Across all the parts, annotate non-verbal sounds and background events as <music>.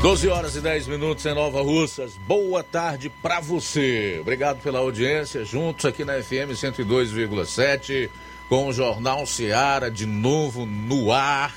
12 horas e 10 minutos em Nova Russas. Boa tarde para você. Obrigado pela audiência. Juntos aqui na FM 102,7 com o Jornal Seara de novo no ar.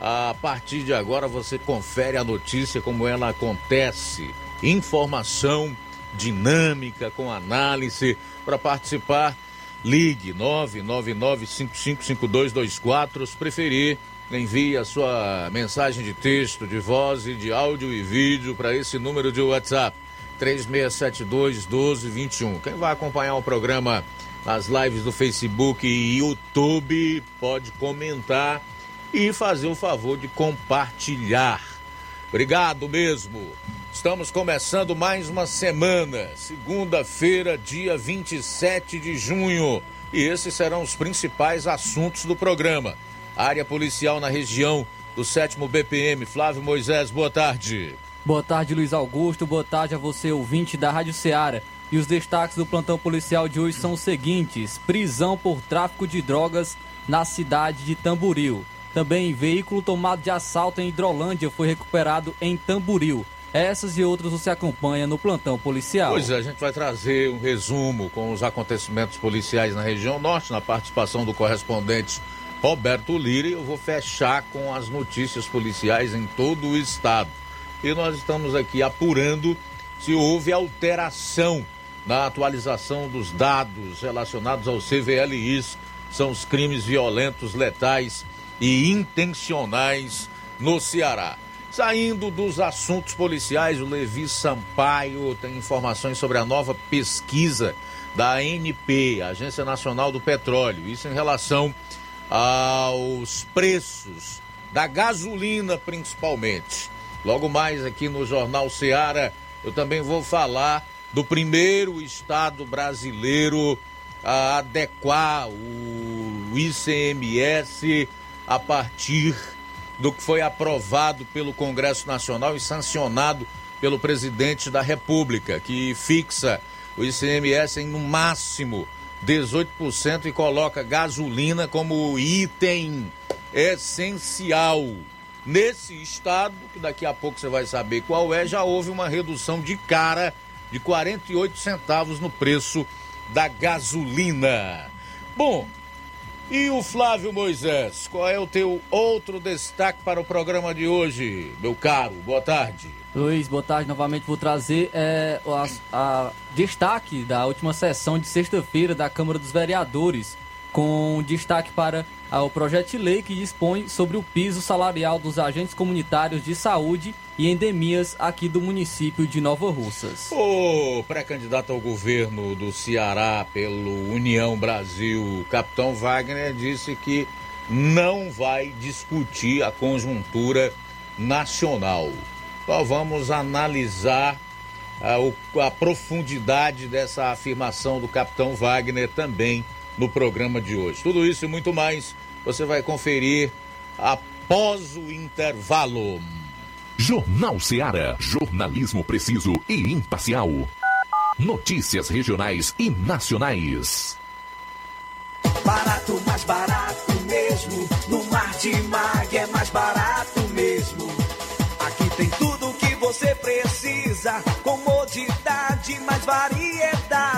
A partir de agora você confere a notícia como ela acontece. Informação dinâmica com análise para participar. Ligue 999555224, se preferir envie a sua mensagem de texto, de voz e de áudio e vídeo para esse número de WhatsApp 3672 1221. Quem vai acompanhar o programa nas lives do Facebook e YouTube pode comentar e fazer o favor de compartilhar. Obrigado mesmo. Estamos começando mais uma semana, segunda-feira, dia 27 de junho, e esses serão os principais assuntos do programa área policial na região do 7 BPM. Flávio Moisés, boa tarde. Boa tarde, Luiz Augusto. Boa tarde a você, ouvinte da Rádio Ceará. E os destaques do plantão policial de hoje são os seguintes: prisão por tráfico de drogas na cidade de Tamboril. Também veículo tomado de assalto em Hidrolândia foi recuperado em Tamboril. Essas e outras você acompanha no plantão policial. Pois é, a gente vai trazer um resumo com os acontecimentos policiais na região norte, na participação do correspondente Roberto Lira e eu vou fechar com as notícias policiais em todo o estado. E nós estamos aqui apurando se houve alteração na atualização dos dados relacionados ao CVLIs, são os crimes violentos, letais e intencionais no Ceará. Saindo dos assuntos policiais, o Levi Sampaio tem informações sobre a nova pesquisa da ANP, Agência Nacional do Petróleo. Isso em relação aos preços da gasolina, principalmente. Logo mais aqui no Jornal Seara, eu também vou falar do primeiro estado brasileiro a adequar o ICMS a partir do que foi aprovado pelo Congresso Nacional e sancionado pelo presidente da República, que fixa o ICMS em no máximo 18% e coloca gasolina como item essencial. Nesse estado, que daqui a pouco você vai saber qual é, já houve uma redução de cara de 48 centavos no preço da gasolina. Bom, e o Flávio Moisés, qual é o teu outro destaque para o programa de hoje, meu caro? Boa tarde. Luiz, boa tarde. Novamente vou trazer é, a, a destaque da última sessão de sexta-feira da Câmara dos Vereadores, com destaque para ah, o projeto de lei que dispõe sobre o piso salarial dos agentes comunitários de saúde e endemias aqui do município de Nova Russas. O pré-candidato ao governo do Ceará pelo União Brasil, capitão Wagner, disse que não vai discutir a conjuntura nacional. Então vamos analisar a, ah, a profundidade dessa afirmação do capitão Wagner também no programa de hoje. Tudo isso e muito mais você vai conferir após o intervalo. Jornal Seara. Jornalismo preciso e imparcial. Notícias regionais e nacionais. Barato, mais barato mesmo. No Martimag é mais barato Comodidade, mais variedade.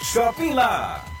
Shopping lá.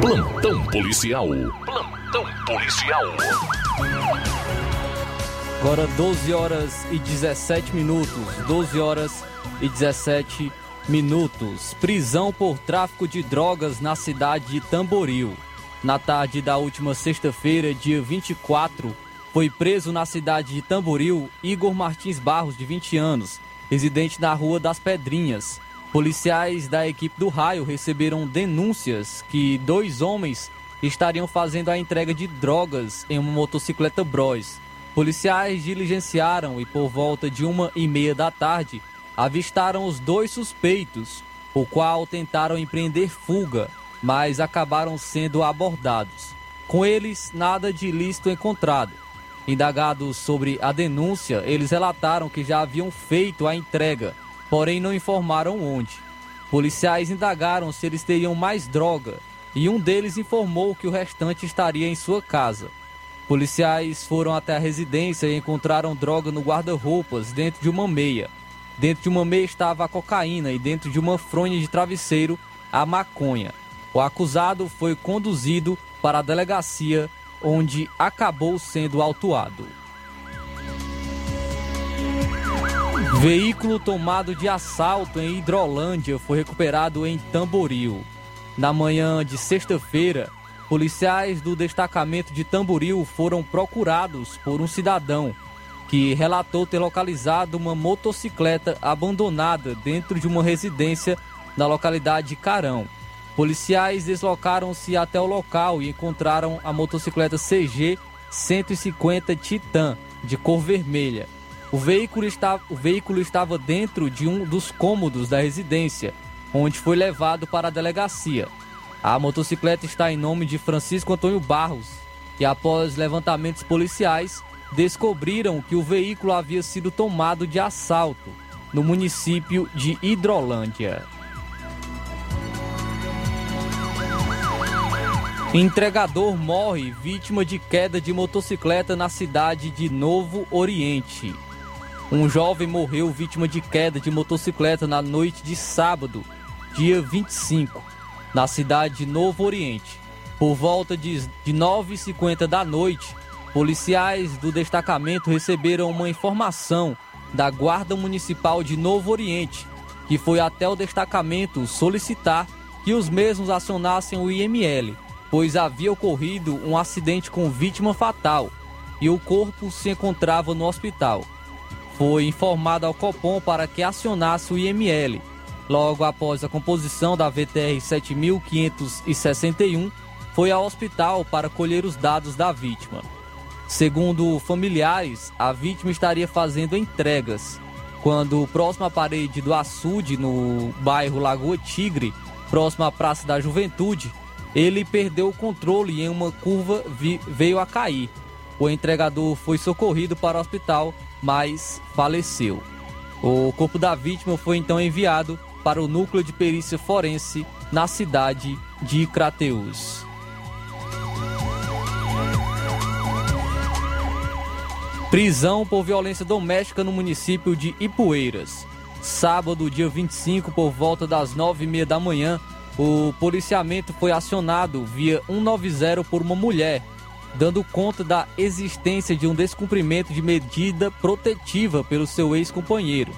Plantão policial. Plantão policial. Agora 12 horas e 17 minutos. 12 horas e 17 minutos. Prisão por tráfico de drogas na cidade de Tamboril. Na tarde da última sexta-feira, dia 24, foi preso na cidade de Tamboril Igor Martins Barros, de 20 anos, residente na Rua das Pedrinhas. Policiais da equipe do raio receberam denúncias que dois homens estariam fazendo a entrega de drogas em uma motocicleta Bros. Policiais diligenciaram e por volta de uma e meia da tarde avistaram os dois suspeitos, o qual tentaram empreender fuga, mas acabaram sendo abordados. Com eles, nada de ilícito encontrado. Indagados sobre a denúncia, eles relataram que já haviam feito a entrega porém não informaram onde. Policiais indagaram se eles teriam mais droga e um deles informou que o restante estaria em sua casa. Policiais foram até a residência e encontraram droga no guarda-roupas dentro de uma meia. Dentro de uma meia estava a cocaína e dentro de uma fronha de travesseiro a maconha. O acusado foi conduzido para a delegacia, onde acabou sendo autuado. Veículo tomado de assalto em Hidrolândia foi recuperado em Tamboril. Na manhã de sexta-feira, policiais do destacamento de Tamboril foram procurados por um cidadão que relatou ter localizado uma motocicleta abandonada dentro de uma residência na localidade de Carão. Policiais deslocaram-se até o local e encontraram a motocicleta CG 150 Titan de cor vermelha. O veículo, está, o veículo estava dentro de um dos cômodos da residência, onde foi levado para a delegacia. A motocicleta está em nome de Francisco Antônio Barros, que após levantamentos policiais descobriram que o veículo havia sido tomado de assalto no município de Hidrolândia. Entregador morre vítima de queda de motocicleta na cidade de Novo Oriente. Um jovem morreu vítima de queda de motocicleta na noite de sábado, dia 25, na cidade de Novo Oriente. Por volta de, de 9h50 da noite, policiais do destacamento receberam uma informação da Guarda Municipal de Novo Oriente, que foi até o destacamento solicitar que os mesmos acionassem o IML pois havia ocorrido um acidente com vítima fatal e o corpo se encontrava no hospital. Foi informado ao Copom para que acionasse o IML. Logo após a composição da VTR 7561, foi ao hospital para colher os dados da vítima. Segundo familiares, a vítima estaria fazendo entregas quando próximo à parede do açude, no bairro Lagoa Tigre, próximo à Praça da Juventude, ele perdeu o controle e em uma curva veio a cair. O entregador foi socorrido para o hospital, mas faleceu. O corpo da vítima foi então enviado para o núcleo de perícia forense na cidade de Crateus. Prisão por violência doméstica no município de Ipueiras. Sábado, dia 25, por volta das nove e meia da manhã, o policiamento foi acionado via 190 por uma mulher, dando conta da existência de um descumprimento de medida protetiva pelo seu ex-companheiro.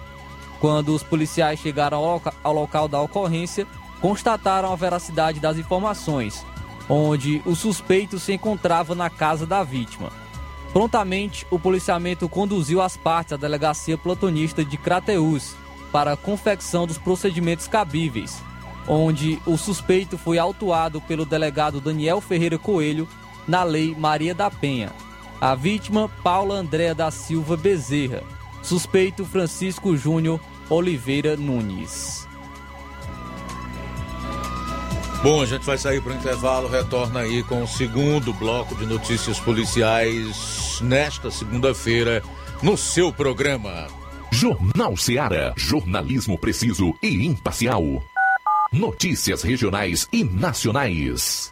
Quando os policiais chegaram ao, loca ao local da ocorrência, constataram a veracidade das informações, onde o suspeito se encontrava na casa da vítima. Prontamente, o policiamento conduziu as partes à delegacia platonista de Crateus para a confecção dos procedimentos cabíveis, onde o suspeito foi autuado pelo delegado Daniel Ferreira Coelho na Lei Maria da Penha. A vítima, Paula Andréa da Silva Bezerra. Suspeito, Francisco Júnior Oliveira Nunes. Bom, a gente vai sair para o intervalo, retorna aí com o segundo bloco de notícias policiais nesta segunda-feira no seu programa. Jornal Seara. Jornalismo preciso e imparcial. Notícias regionais e nacionais.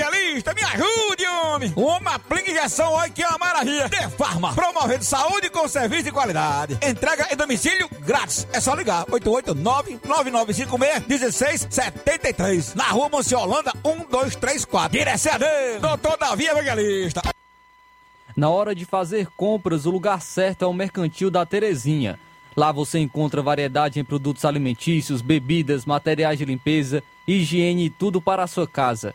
Evangelista, me ajude, homem. Uma aplica injeção, olha que é uma maravilha. De Farma, promovendo saúde com serviço de qualidade. Entrega em domicílio grátis. É só ligar, 889-9956-1673. Na rua Monsiolanda, 1234. Direção doutor Davi Evangelista. Na hora de fazer compras, o lugar certo é o Mercantil da Terezinha. Lá você encontra variedade em produtos alimentícios, bebidas, materiais de limpeza, higiene e tudo para a sua casa.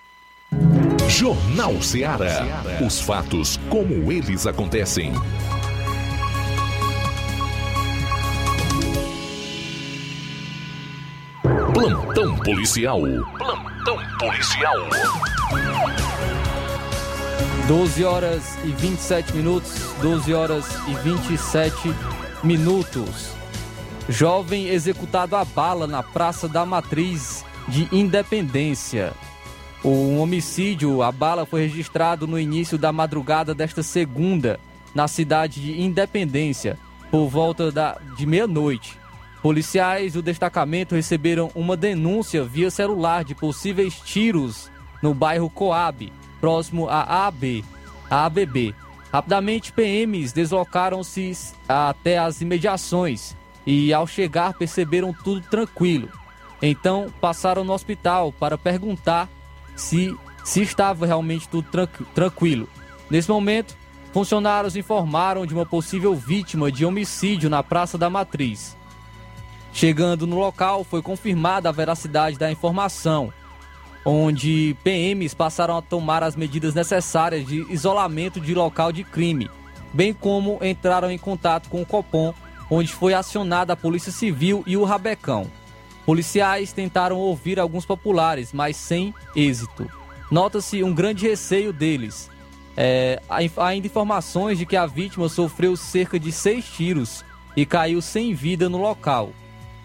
Jornal Ceará. Os fatos como eles acontecem. Plantão policial. Plantão policial. 12 horas e 27 minutos. 12 horas e 27 minutos. Jovem executado a bala na Praça da Matriz de Independência. O homicídio, a bala, foi registrado no início da madrugada desta segunda, na cidade de Independência, por volta da, de meia-noite. Policiais do destacamento receberam uma denúncia via celular de possíveis tiros no bairro Coab, próximo à AB, à ABB. Rapidamente, PMs deslocaram-se até as imediações e, ao chegar, perceberam tudo tranquilo. Então, passaram no hospital para perguntar se, se estava realmente tudo tranqu tranquilo. Nesse momento, funcionários informaram de uma possível vítima de homicídio na Praça da Matriz. Chegando no local, foi confirmada a veracidade da informação, onde PMs passaram a tomar as medidas necessárias de isolamento de local de crime, bem como entraram em contato com o Copom, onde foi acionada a Polícia Civil e o Rabecão. Policiais tentaram ouvir alguns populares, mas sem êxito. Nota-se um grande receio deles. É, há ainda informações de que a vítima sofreu cerca de seis tiros e caiu sem vida no local.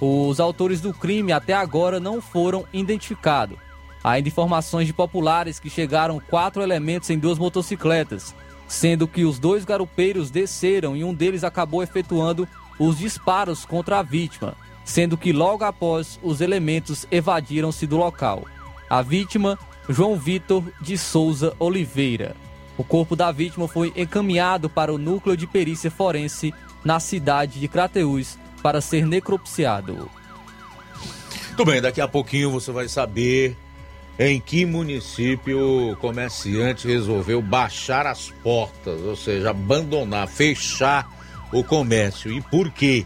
Os autores do crime até agora não foram identificados. Há ainda informações de populares que chegaram quatro elementos em duas motocicletas, sendo que os dois garupeiros desceram e um deles acabou efetuando os disparos contra a vítima, sendo que logo após os elementos evadiram-se do local. A vítima, João Vitor de Souza Oliveira. O corpo da vítima foi encaminhado para o núcleo de perícia forense na cidade de Crateús para ser necropsiado. Tudo bem, daqui a pouquinho você vai saber em que município o comerciante resolveu baixar as portas, ou seja, abandonar, fechar o comércio. E por quê?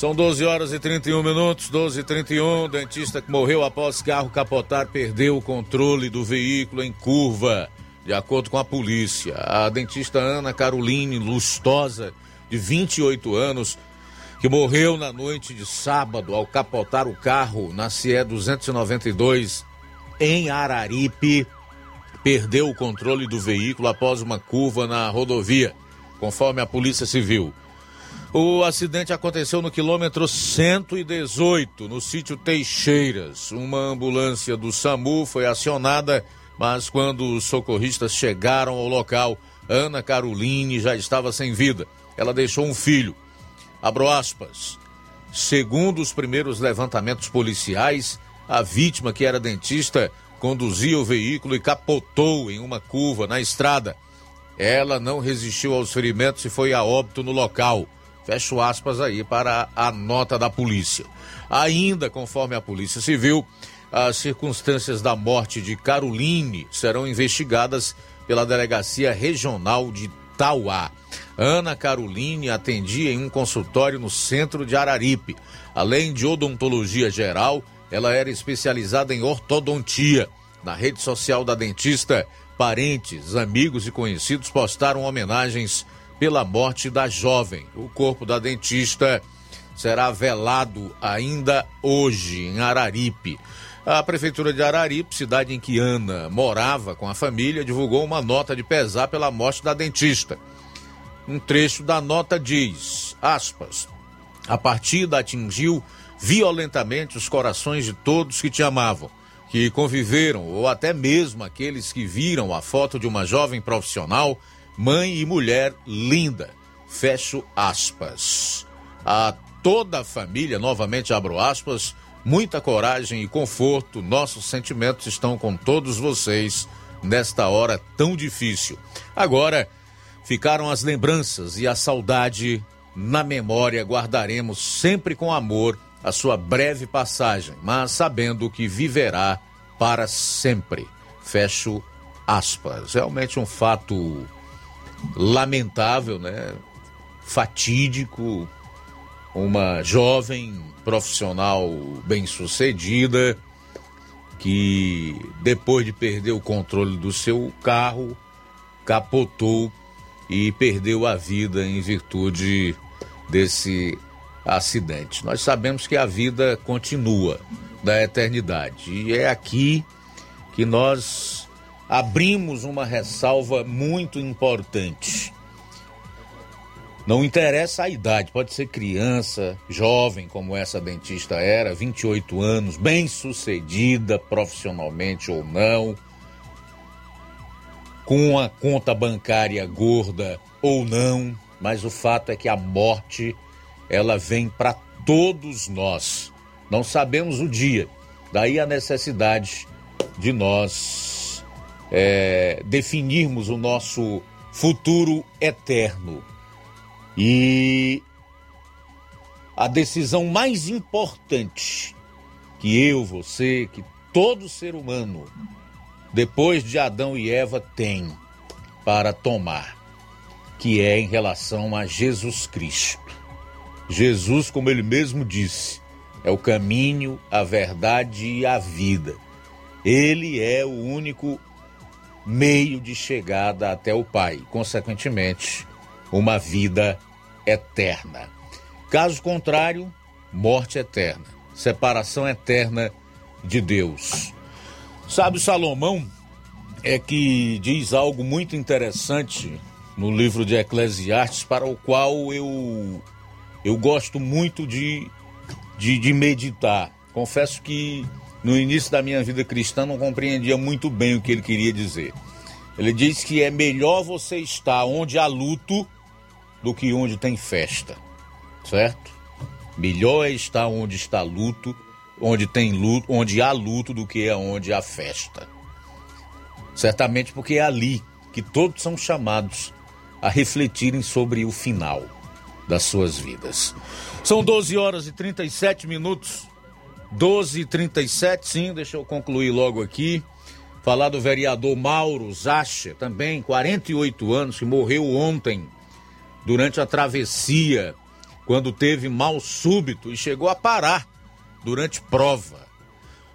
São 12 horas e 31 minutos, 12 e 31. Dentista que morreu após carro capotar perdeu o controle do veículo em curva. De acordo com a polícia, a dentista Ana Caroline Lustosa, de 28 anos, que morreu na noite de sábado ao capotar o carro na CE 292 em Araripe, perdeu o controle do veículo após uma curva na rodovia, conforme a Polícia Civil. O acidente aconteceu no quilômetro 118, no sítio Teixeiras. Uma ambulância do SAMU foi acionada, mas quando os socorristas chegaram ao local, Ana Caroline já estava sem vida. Ela deixou um filho. Abro aspas. Segundo os primeiros levantamentos policiais, a vítima, que era dentista, conduzia o veículo e capotou em uma curva na estrada. Ela não resistiu aos ferimentos e foi a óbito no local. Fecho aspas aí para a nota da polícia. Ainda conforme a Polícia Civil, as circunstâncias da morte de Caroline serão investigadas pela Delegacia Regional de Tauá. Ana Caroline atendia em um consultório no centro de Araripe. Além de odontologia geral, ela era especializada em ortodontia. Na rede social da dentista, parentes, amigos e conhecidos postaram homenagens pela morte da jovem. O corpo da dentista será velado ainda hoje em Araripe. A prefeitura de Araripe, cidade em que Ana morava com a família, divulgou uma nota de pesar pela morte da dentista. Um trecho da nota diz, aspas, a partida atingiu violentamente os corações de todos que te amavam, que conviveram ou até mesmo aqueles que viram a foto de uma jovem profissional mãe e mulher linda. Fecho aspas. A toda a família, novamente abro aspas, muita coragem e conforto. Nossos sentimentos estão com todos vocês nesta hora tão difícil. Agora ficaram as lembranças e a saudade na memória. Guardaremos sempre com amor a sua breve passagem, mas sabendo que viverá para sempre. Fecho aspas. Realmente um fato lamentável, né? Fatídico, uma jovem profissional bem-sucedida que depois de perder o controle do seu carro capotou e perdeu a vida em virtude desse acidente. Nós sabemos que a vida continua da eternidade e é aqui que nós abrimos uma ressalva muito importante. Não interessa a idade, pode ser criança, jovem, como essa dentista era, 28 anos, bem sucedida profissionalmente ou não, com uma conta bancária gorda ou não, mas o fato é que a morte ela vem para todos nós. Não sabemos o dia, daí a necessidade de nós é, definirmos o nosso futuro eterno. E a decisão mais importante que eu, você, que todo ser humano, depois de Adão e Eva, tem para tomar, que é em relação a Jesus Cristo. Jesus, como ele mesmo disse, é o caminho, a verdade e a vida. Ele é o único meio de chegada até o Pai, consequentemente, uma vida eterna. Caso contrário, morte eterna, separação eterna de Deus. Sabe, Salomão é que diz algo muito interessante no livro de Eclesiastes, para o qual eu, eu gosto muito de, de, de meditar. Confesso que no início da minha vida cristã não compreendia muito bem o que ele queria dizer. Ele diz que é melhor você estar onde há luto do que onde tem festa, certo? Melhor é estar onde está luto, onde tem luto, onde há luto do que onde há festa. Certamente porque é ali que todos são chamados a refletirem sobre o final das suas vidas. São 12 horas e 37 minutos. 12 e 37, sim, deixa eu concluir logo aqui. Falar do vereador Mauro Zacha, também 48 anos, que morreu ontem durante a travessia, quando teve mal súbito e chegou a parar durante prova.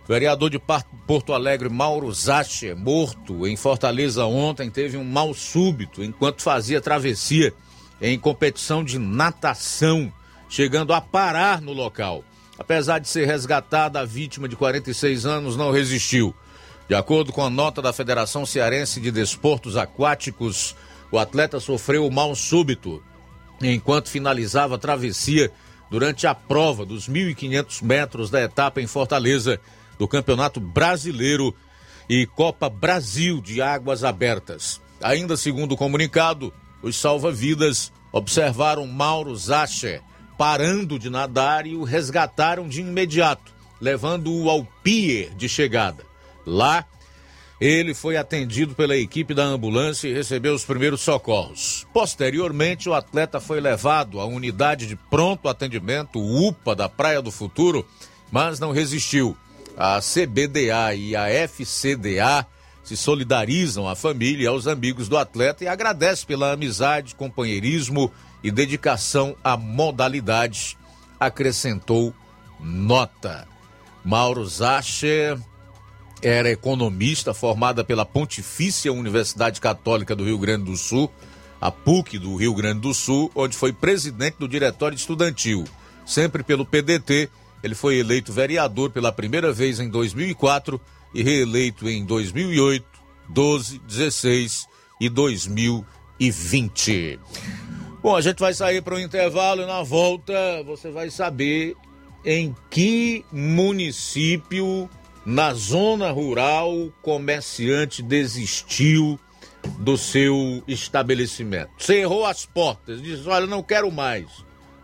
O vereador de Porto Alegre, Mauro Zacher, morto em Fortaleza ontem, teve um mal súbito enquanto fazia travessia em competição de natação, chegando a parar no local. Apesar de ser resgatada, a vítima de 46 anos não resistiu. De acordo com a nota da Federação Cearense de Desportos Aquáticos, o atleta sofreu mal súbito enquanto finalizava a travessia durante a prova dos 1.500 metros da etapa em Fortaleza do Campeonato Brasileiro e Copa Brasil de Águas Abertas. Ainda segundo o comunicado, os salva-vidas observaram Mauro Zacher parando de nadar e o resgataram de imediato, levando-o ao pier de chegada. Lá, ele foi atendido pela equipe da ambulância e recebeu os primeiros socorros. Posteriormente, o atleta foi levado à unidade de pronto atendimento UPA da Praia do Futuro, mas não resistiu a CBDA e a FCDA se solidarizam à família e aos amigos do atleta e agradecem pela amizade, companheirismo e dedicação à modalidade, acrescentou nota. Mauro Zacher era economista formada pela Pontifícia Universidade Católica do Rio Grande do Sul, a PUC do Rio Grande do Sul, onde foi presidente do Diretório Estudantil, sempre pelo PDT ele foi eleito vereador pela primeira vez em 2004 e reeleito em 2008, 12, 16 e 2020. Bom, a gente vai sair para o intervalo e na volta você vai saber em que município na zona rural comerciante desistiu do seu estabelecimento. Cerrou as portas, disse: Olha, não quero mais,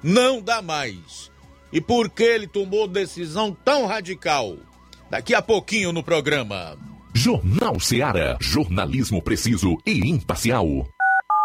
não dá mais e por que ele tomou decisão tão radical. Daqui a pouquinho no programa. Jornal Seara. Jornalismo preciso e imparcial.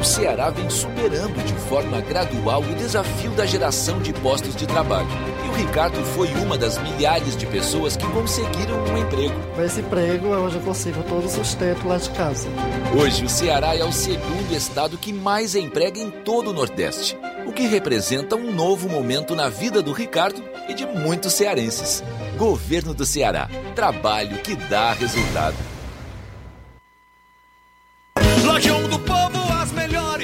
O Ceará vem superando de forma gradual o desafio da geração de postos de trabalho. E o Ricardo foi uma das milhares de pessoas que conseguiram um emprego. Com esse emprego, hoje eu consigo todo o sustento lá de casa. Hoje, o Ceará é o segundo estado que mais emprega em todo o Nordeste, o que representa um novo momento na vida do Ricardo e de muitos cearenses. Governo do Ceará. Trabalho que dá resultado. Lojão do Povo,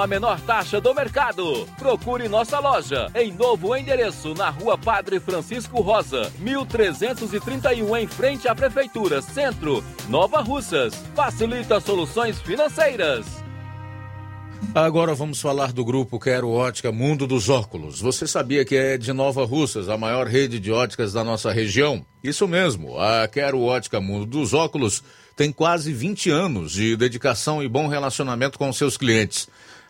a menor taxa do mercado. Procure nossa loja em novo endereço na Rua Padre Francisco Rosa, 1331 em frente à Prefeitura Centro, Nova Russas. Facilita soluções financeiras. Agora vamos falar do grupo Quero Ótica Mundo dos Óculos. Você sabia que é de Nova Russas, a maior rede de óticas da nossa região? Isso mesmo, a Quero Ótica Mundo dos Óculos tem quase 20 anos de dedicação e bom relacionamento com seus clientes.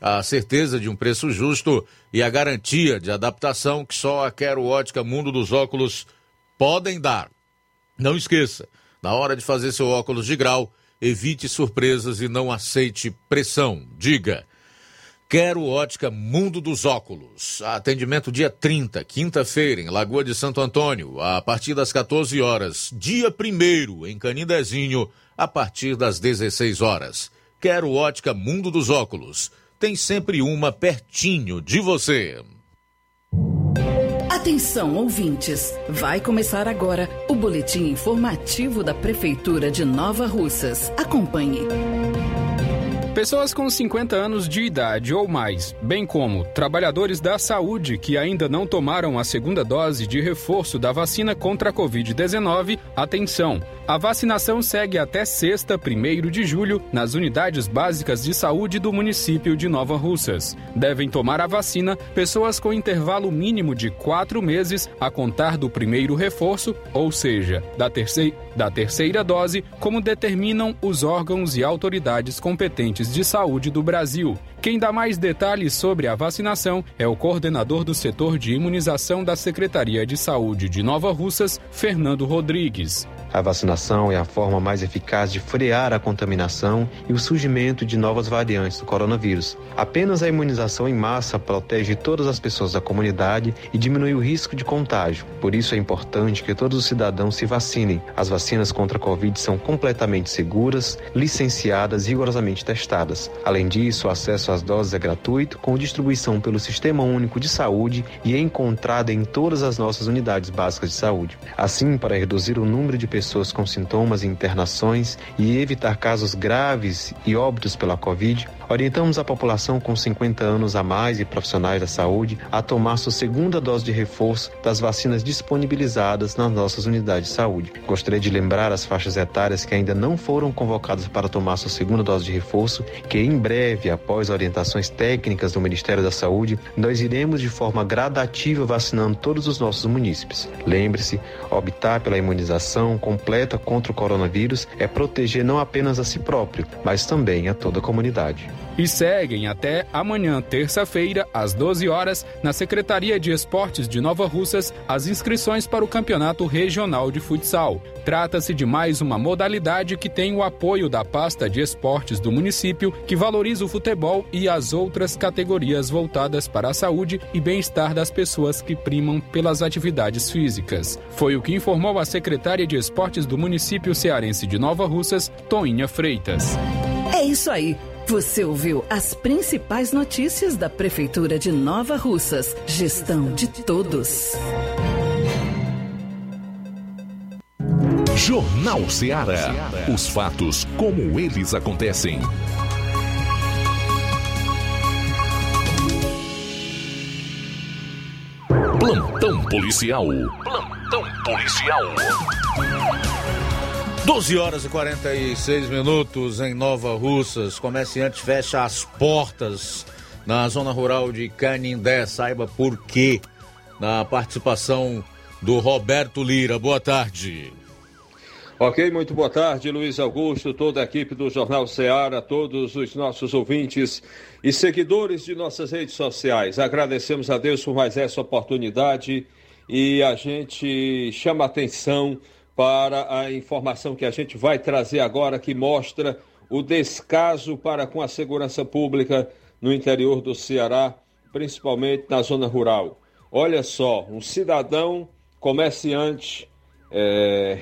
a certeza de um preço justo e a garantia de adaptação que só a Quero Ótica Mundo dos Óculos podem dar. Não esqueça, na hora de fazer seu óculos de grau, evite surpresas e não aceite pressão. Diga. Quero Ótica Mundo dos Óculos. Atendimento dia 30, quinta-feira, em Lagoa de Santo Antônio, a partir das 14 horas. Dia 1 em Canindezinho, a partir das 16 horas. Quero Ótica Mundo dos Óculos. Tem sempre uma pertinho de você. Atenção, ouvintes! Vai começar agora o boletim informativo da Prefeitura de Nova Russas. Acompanhe. Pessoas com 50 anos de idade ou mais, bem como trabalhadores da saúde que ainda não tomaram a segunda dose de reforço da vacina contra a Covid-19, atenção! A vacinação segue até sexta, 1 de julho, nas unidades básicas de saúde do município de Nova Russas. Devem tomar a vacina pessoas com intervalo mínimo de quatro meses a contar do primeiro reforço, ou seja, da da terceira dose, como determinam os órgãos e autoridades competentes de saúde do Brasil. Quem dá mais detalhes sobre a vacinação é o coordenador do setor de imunização da Secretaria de Saúde de Nova Russas, Fernando Rodrigues. A vacinação é a forma mais eficaz de frear a contaminação e o surgimento de novas variantes do coronavírus. Apenas a imunização em massa protege todas as pessoas da comunidade e diminui o risco de contágio. Por isso é importante que todos os cidadãos se vacinem. As vacinas contra a Covid são completamente seguras, licenciadas e rigorosamente testadas. Além disso, o acesso às doses é gratuito, com distribuição pelo Sistema Único de Saúde e é encontrada em todas as nossas unidades básicas de saúde. Assim, para reduzir o número de pessoas pessoas com sintomas e internações e evitar casos graves e óbitos pela Covid, orientamos a população com 50 anos a mais e profissionais da saúde a tomar sua segunda dose de reforço das vacinas disponibilizadas nas nossas unidades de saúde. Gostaria de lembrar as faixas etárias que ainda não foram convocadas para tomar sua segunda dose de reforço que em breve, após orientações técnicas do Ministério da Saúde, nós iremos de forma gradativa vacinando todos os nossos munícipes. Lembre-se, optar pela imunização completa contra o coronavírus é proteger não apenas a si próprio, mas também a toda a comunidade e seguem até amanhã, terça-feira, às 12 horas, na Secretaria de Esportes de Nova Russas, as inscrições para o Campeonato Regional de Futsal. Trata-se de mais uma modalidade que tem o apoio da pasta de esportes do município, que valoriza o futebol e as outras categorias voltadas para a saúde e bem-estar das pessoas que primam pelas atividades físicas. Foi o que informou a secretária de Esportes do município cearense de Nova Russas, Toinha Freitas. É isso aí. Você ouviu as principais notícias da Prefeitura de Nova Russas. Gestão de todos. Jornal Ceará. Os fatos como eles acontecem. Plantão policial. Plantão policial. 12 horas e 46 minutos em Nova Russas. Comerciante fecha as portas na zona rural de Canindé. Saiba por quê. Na participação do Roberto Lira. Boa tarde. Ok, muito boa tarde, Luiz Augusto, toda a equipe do Jornal Ceará, todos os nossos ouvintes e seguidores de nossas redes sociais. Agradecemos a Deus por mais essa oportunidade e a gente chama atenção para a informação que a gente vai trazer agora, que mostra o descaso para com a segurança pública no interior do Ceará, principalmente na zona rural. Olha só, um cidadão comerciante é,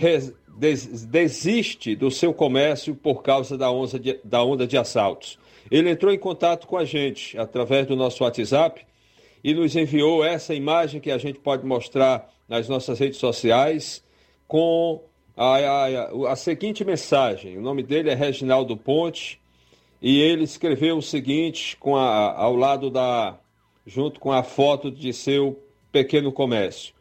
des, desiste do seu comércio por causa da de, da onda de assaltos. Ele entrou em contato com a gente através do nosso WhatsApp e nos enviou essa imagem que a gente pode mostrar nas nossas redes sociais com a, a, a, seguinte mensagem. O nome dele é Reginaldo Ponte e ele escreveu o seguinte com a, ao lado da junto com a foto de seu pequeno comércio.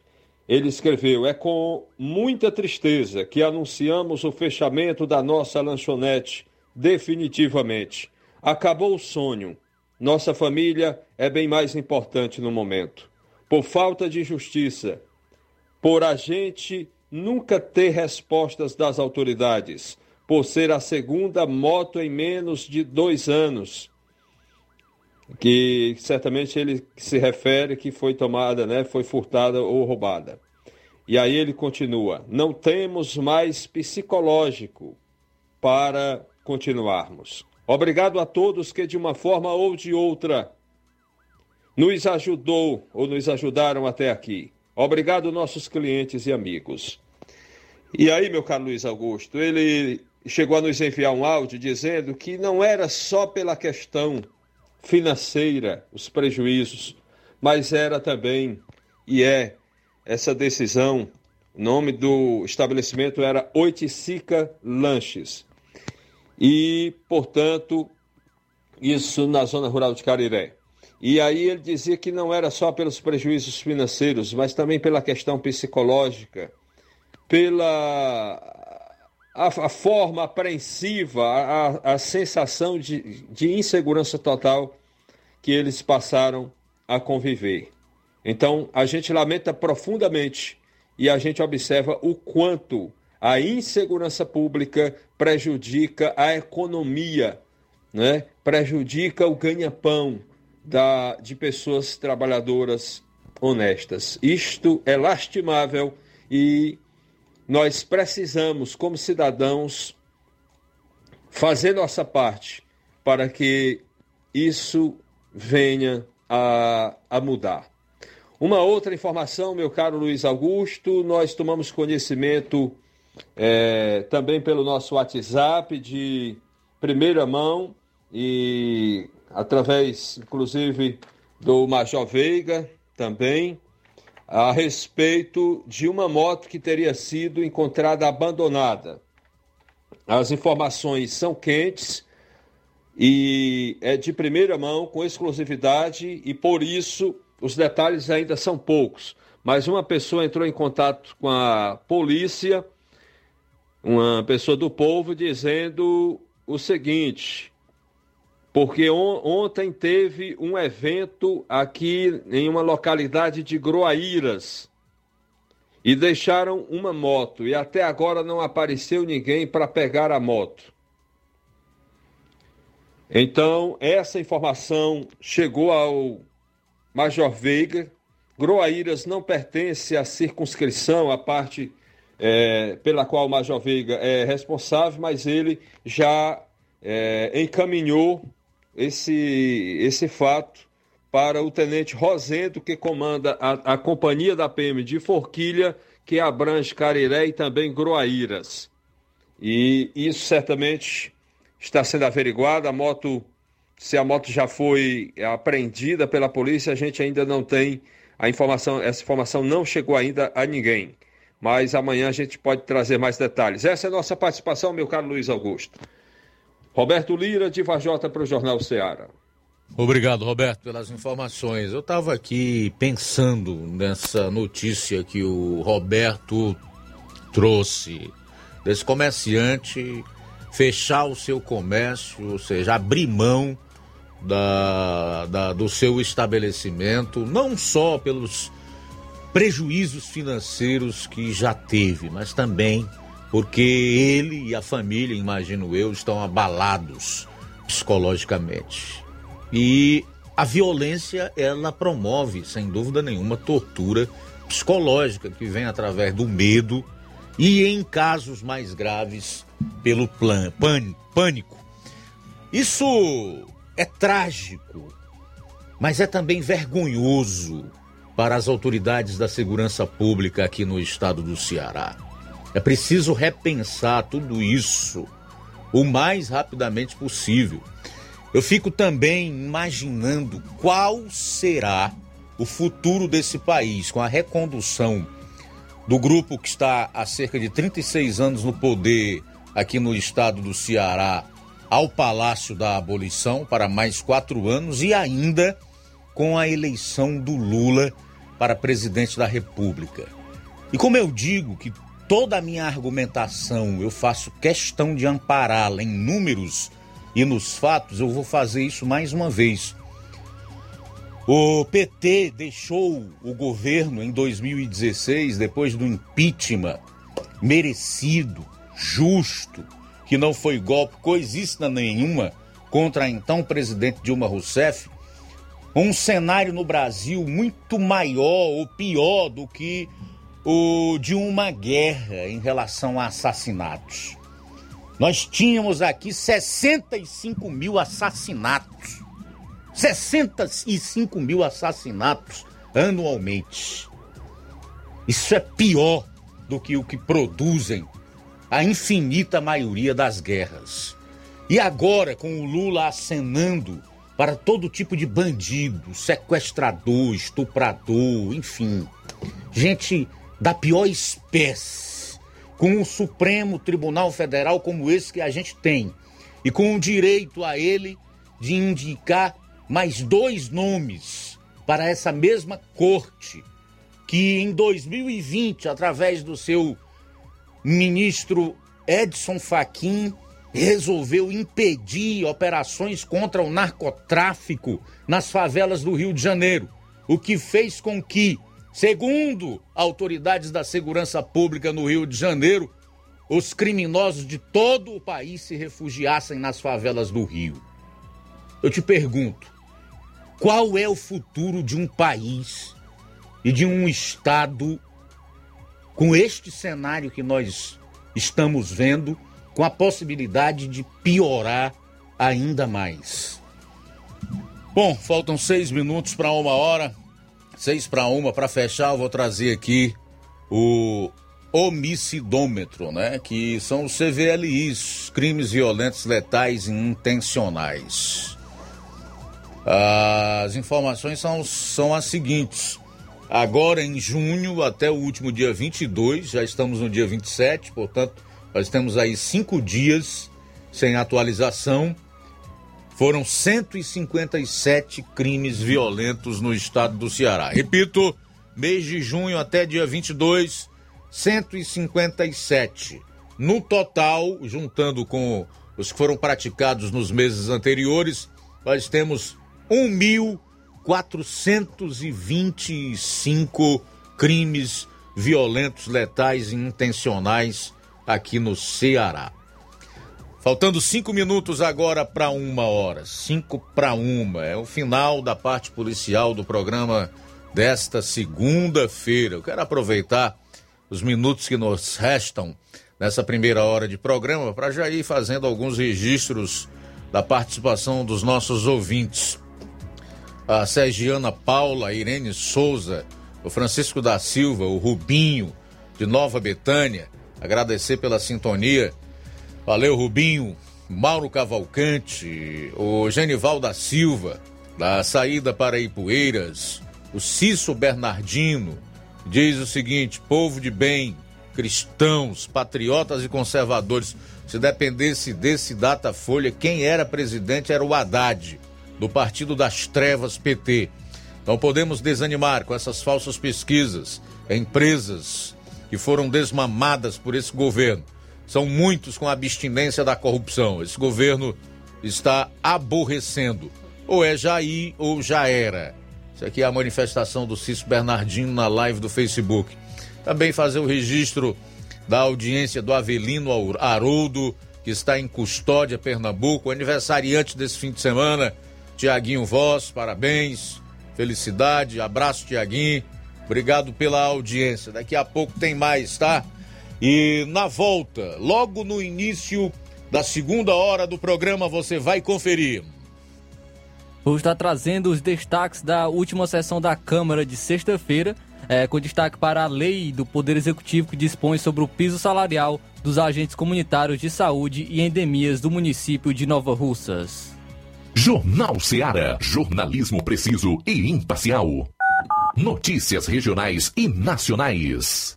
Ele escreveu: É com muita tristeza que anunciamos o fechamento da nossa lanchonete definitivamente. Acabou o sonho. Nossa família é bem mais importante no momento. Por falta de justiça, por a gente nunca ter respostas das autoridades, por ser a segunda moto em menos de dois anos, que certamente ele se refere que foi tomada, né, foi furtada ou roubada. E aí ele continua: não temos mais psicológico para continuarmos. Obrigado a todos que de uma forma ou de outra nos ajudou ou nos ajudaram até aqui. Obrigado nossos clientes e amigos. E aí, meu caro Luiz Augusto, ele chegou a nos enviar um áudio dizendo que não era só pela questão financeira os prejuízos, mas era também e é essa decisão. O nome do estabelecimento era Oiticica Lanches. E, portanto, isso na zona rural de Cariré. E aí ele dizia que não era só pelos prejuízos financeiros, mas também pela questão psicológica pela a, a forma apreensiva, a, a sensação de, de insegurança total que eles passaram a conviver. Então, a gente lamenta profundamente e a gente observa o quanto a insegurança pública prejudica a economia, né? prejudica o ganha-pão da, de pessoas trabalhadoras honestas. Isto é lastimável e nós precisamos, como cidadãos, fazer nossa parte para que isso venha a, a mudar. Uma outra informação, meu caro Luiz Augusto, nós tomamos conhecimento é, também pelo nosso WhatsApp de primeira mão e através, inclusive, do Major Veiga também, a respeito de uma moto que teria sido encontrada abandonada. As informações são quentes e é de primeira mão, com exclusividade, e por isso os detalhes ainda são poucos. Mas uma pessoa entrou em contato com a polícia, uma pessoa do povo, dizendo o seguinte: porque on ontem teve um evento aqui em uma localidade de Groaíras e deixaram uma moto e até agora não apareceu ninguém para pegar a moto. Então, essa informação chegou ao Major Veiga. Groaíras não pertence à circunscrição, à parte é, pela qual o Major Veiga é responsável, mas ele já é, encaminhou esse, esse fato para o tenente Rosendo, que comanda a, a companhia da PM de Forquilha, que abrange Cariré e também Groaíras. E isso certamente está sendo averiguado. A moto, se a moto já foi apreendida pela polícia, a gente ainda não tem a informação, essa informação não chegou ainda a ninguém. Mas amanhã a gente pode trazer mais detalhes. Essa é a nossa participação, meu caro Luiz Augusto. Roberto Lira, de Vajota, para o Jornal Ceará. Obrigado, Roberto, pelas informações. Eu estava aqui pensando nessa notícia que o Roberto trouxe desse comerciante fechar o seu comércio, ou seja, abrir mão da, da, do seu estabelecimento, não só pelos prejuízos financeiros que já teve, mas também porque ele e a família, imagino eu, estão abalados psicologicamente. E a violência, ela promove, sem dúvida nenhuma, tortura psicológica que vem através do medo e, em casos mais graves, pelo plan, pânico. Isso é trágico, mas é também vergonhoso para as autoridades da segurança pública aqui no estado do Ceará. É preciso repensar tudo isso o mais rapidamente possível. Eu fico também imaginando qual será o futuro desse país com a recondução do grupo que está há cerca de 36 anos no poder aqui no estado do Ceará ao Palácio da Abolição para mais quatro anos e ainda com a eleição do Lula para presidente da República. E como eu digo que toda a minha argumentação eu faço questão de ampará-la em números e nos fatos, eu vou fazer isso mais uma vez. O PT deixou o governo em 2016, depois do impeachment merecido, justo, que não foi golpe coisíssima nenhuma contra a então presidente Dilma Rousseff, um cenário no Brasil muito maior ou pior do que o de uma guerra em relação a assassinatos. Nós tínhamos aqui 65 mil assassinatos. 65 mil assassinatos anualmente. Isso é pior do que o que produzem a infinita maioria das guerras. E agora, com o Lula acenando para todo tipo de bandido, sequestrador, estuprador, enfim, gente da pior espécie, com um Supremo Tribunal Federal como esse que a gente tem, e com o direito a ele de indicar mais dois nomes para essa mesma corte, que em 2020, através do seu ministro Edson Fachin, resolveu impedir operações contra o narcotráfico nas favelas do Rio de Janeiro, o que fez com que Segundo autoridades da segurança pública no Rio de Janeiro, os criminosos de todo o país se refugiassem nas favelas do Rio. Eu te pergunto, qual é o futuro de um país e de um estado com este cenário que nós estamos vendo, com a possibilidade de piorar ainda mais? Bom, faltam seis minutos para uma hora. Seis para uma, para fechar, eu vou trazer aqui o homicidômetro, né? Que são os CVLIs, crimes violentos letais e intencionais. As informações são, são as seguintes. agora em junho até o último dia 22, já estamos no dia 27, portanto, nós temos aí cinco dias sem atualização. Foram 157 crimes violentos no estado do Ceará. Repito, mês de junho até dia 22, 157. No total, juntando com os que foram praticados nos meses anteriores, nós temos 1.425 crimes violentos, letais e intencionais aqui no Ceará. Faltando cinco minutos agora para uma hora. Cinco para uma. É o final da parte policial do programa desta segunda-feira. Eu quero aproveitar os minutos que nos restam nessa primeira hora de programa para já ir fazendo alguns registros da participação dos nossos ouvintes. A Sergiana Paula, a Irene Souza, o Francisco da Silva, o Rubinho, de Nova Betânia, agradecer pela sintonia Valeu, Rubinho, Mauro Cavalcante, o Genival da Silva, da saída para Ipueiras, o Cício Bernardino, diz o seguinte: povo de bem, cristãos, patriotas e conservadores, se dependesse desse Datafolha, quem era presidente era o Haddad, do Partido das Trevas PT. Não podemos desanimar com essas falsas pesquisas, empresas que foram desmamadas por esse governo. São muitos com abstinência da corrupção. Esse governo está aborrecendo. Ou é Jair ou já era. Isso aqui é a manifestação do Cício Bernardino na live do Facebook. Também fazer o registro da audiência do Avelino Haroldo, que está em Custódia, Pernambuco, aniversariante desse fim de semana. Tiaguinho Voz, parabéns, felicidade, abraço, Tiaguinho. Obrigado pela audiência. Daqui a pouco tem mais, tá? E na volta, logo no início da segunda hora do programa, você vai conferir. Vou estar trazendo os destaques da última sessão da Câmara de sexta-feira, é, com destaque para a lei do Poder Executivo que dispõe sobre o piso salarial dos agentes comunitários de saúde e endemias do município de Nova Russas. Jornal Seara. Jornalismo preciso e imparcial. Notícias regionais e nacionais.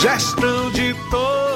Gestão de todos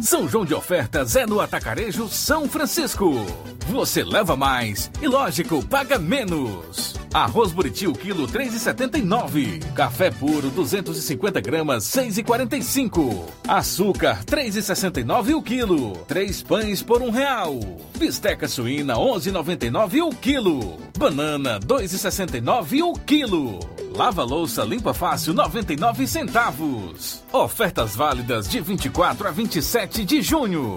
São João de Ofertas é no Atacarejo São Francisco. Você leva mais e, lógico, paga menos. Arroz buriti o quilo 3,79. Café puro 250 gramas 6,45. Açúcar 3,69 o quilo. Três pães por um real. Bisteca suína 11,99 o quilo. Banana 2,69 o quilo. Lava louça limpa fácil 99 centavos. Ofertas válidas de 24 a 27 de junho.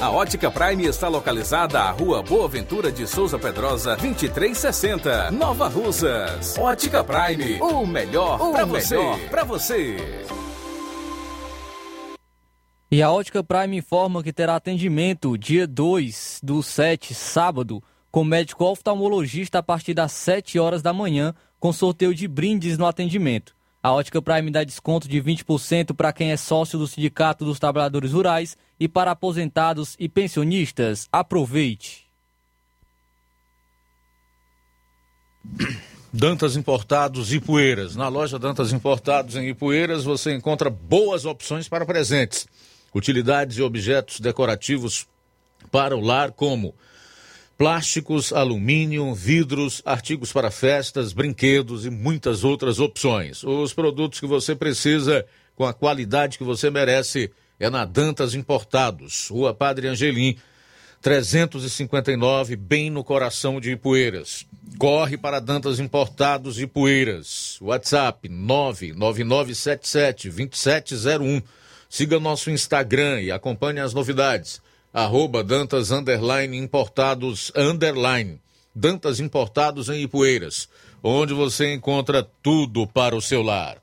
A Ótica Prime está localizada à Rua Boa Ventura de Souza Pedrosa, 2360, Nova Russas. Ótica Prime, o melhor para você. Pra você. E a Ótica Prime informa que terá atendimento dia 2 do 7, sábado, com médico oftalmologista a partir das 7 horas da manhã, com sorteio de brindes no atendimento. A Ótica Prime dá desconto de 20% para quem é sócio do Sindicato dos Trabalhadores Rurais e para aposentados e pensionistas. Aproveite! Dantas Importados e Poeiras. Na loja Dantas Importados em Ipueiras você encontra boas opções para presentes, utilidades e objetos decorativos para o lar, como plásticos, alumínio, vidros, artigos para festas, brinquedos e muitas outras opções. Os produtos que você precisa com a qualidade que você merece é na Dantas Importados, Rua Padre Angelim, 359, bem no coração de Ipueiras. Corre para Dantas Importados e Poeiras. WhatsApp 999772701. Siga nosso Instagram e acompanhe as novidades. Arroba Dantas Underline Importados Underline. Dantas Importados em Ipueiras, onde você encontra tudo para o seu lar.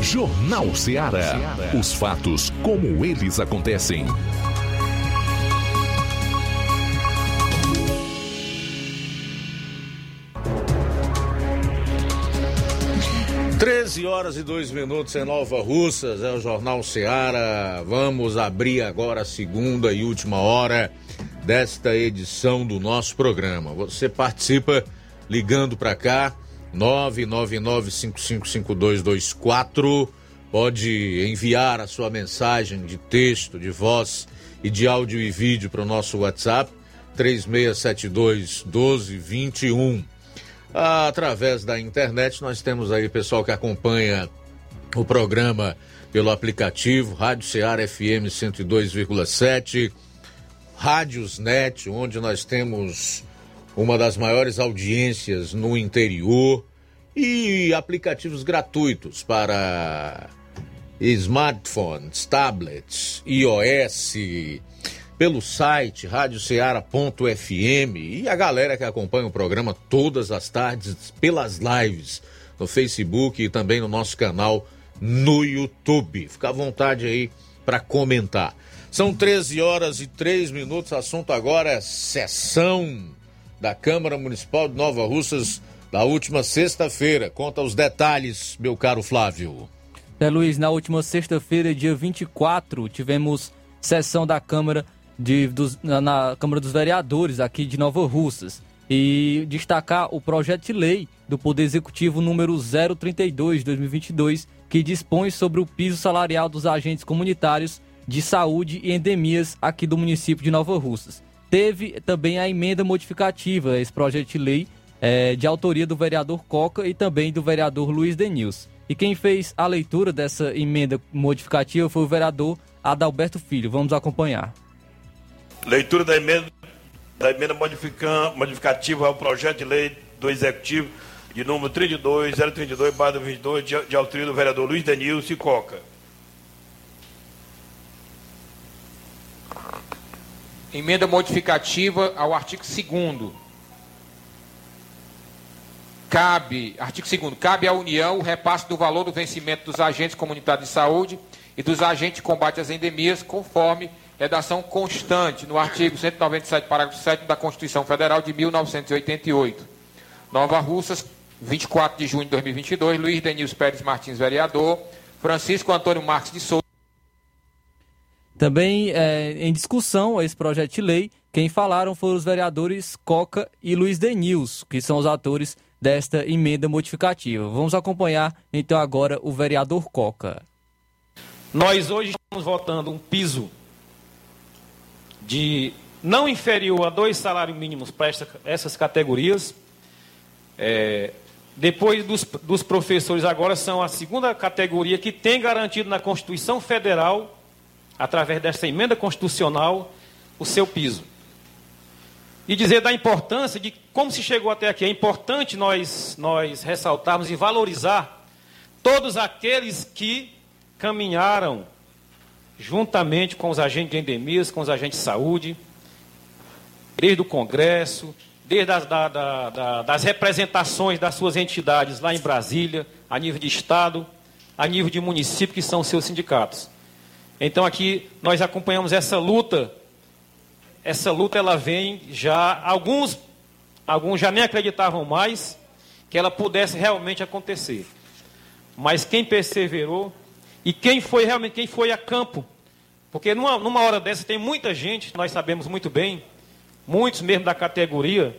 Jornal Ceará. Os fatos como eles acontecem. Treze horas e dois minutos em Nova Russas, é o Jornal Ceará. Vamos abrir agora a segunda e última hora desta edição do nosso programa. Você participa ligando para cá, 999555224. Pode enviar a sua mensagem de texto, de voz e de áudio e vídeo para o nosso WhatsApp 3672 1221. Através da internet, nós temos aí pessoal que acompanha o programa pelo aplicativo Rádio Ceará FM 102,7, Rádios Net, onde nós temos uma das maiores audiências no interior e aplicativos gratuitos para smartphones, tablets, iOS, pelo site radioceara.fm e a galera que acompanha o programa todas as tardes pelas lives no Facebook e também no nosso canal no YouTube. Fica à vontade aí para comentar. São 13 horas e 3 minutos. Assunto agora é sessão da Câmara Municipal de Nova Russas da última sexta-feira. Conta os detalhes, meu caro Flávio. É, Luiz, na última sexta-feira, dia 24, tivemos sessão da Câmara, de, dos, na, na Câmara dos Vereadores aqui de Nova Russas. E destacar o projeto de lei do Poder Executivo número 032 de 2022, que dispõe sobre o piso salarial dos agentes comunitários de saúde e endemias aqui do município de Nova Russas. Teve também a emenda modificativa, esse projeto de lei, é, de autoria do vereador Coca e também do vereador Luiz Denils. E quem fez a leitura dessa emenda modificativa foi o vereador Adalberto Filho. Vamos acompanhar. Leitura da emenda, da emenda modificativa ao projeto de lei do Executivo de número 32, 032, 22, de, de autoria do vereador Luiz Denilson e Coca. Emenda modificativa ao artigo 2 Cabe, artigo 2 cabe à União o repasse do valor do vencimento dos agentes comunitários de saúde e dos agentes de combate às endemias, conforme redação constante no artigo 197, parágrafo 7 da Constituição Federal de 1988. Nova Russas, 24 de junho de 2022, Luiz Denilson Pérez Martins, vereador, Francisco Antônio Marques de Souza. Também é, em discussão esse projeto de lei, quem falaram foram os vereadores Coca e Luiz Denils, que são os atores desta emenda modificativa. Vamos acompanhar então agora o vereador Coca. Nós hoje estamos votando um piso de não inferior a dois salários mínimos para essa, essas categorias. É, depois dos, dos professores, agora são a segunda categoria que tem garantido na Constituição Federal, através dessa emenda constitucional, o seu piso. E dizer da importância de como se chegou até aqui. É importante nós, nós ressaltarmos e valorizar todos aqueles que caminharam juntamente com os agentes de endemias, com os agentes de saúde, desde o Congresso, desde as da, da, da, das representações das suas entidades lá em Brasília, a nível de Estado, a nível de município, que são os seus sindicatos. Então aqui nós acompanhamos essa luta. Essa luta ela vem já alguns alguns já nem acreditavam mais que ela pudesse realmente acontecer. Mas quem perseverou e quem foi realmente quem foi a campo, porque numa, numa hora dessa tem muita gente, nós sabemos muito bem, muitos mesmo da categoria,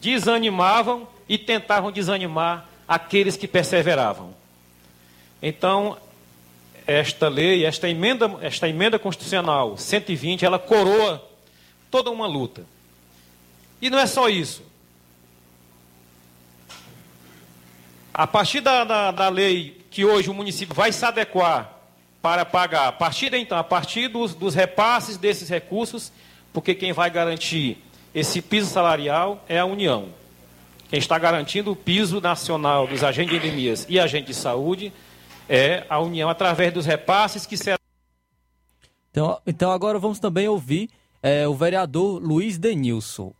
desanimavam e tentavam desanimar aqueles que perseveravam. Então, esta lei, esta emenda, esta emenda constitucional 120, ela coroa toda uma luta. E não é só isso. A partir da, da, da lei que hoje o município vai se adequar para pagar, a partir então, a partir dos, dos repasses desses recursos, porque quem vai garantir esse piso salarial é a União. Quem está garantindo o piso nacional dos agentes de endemias e agentes de saúde é a União, através dos repasses que serão. Então, então agora vamos também ouvir é, o vereador Luiz Denilson.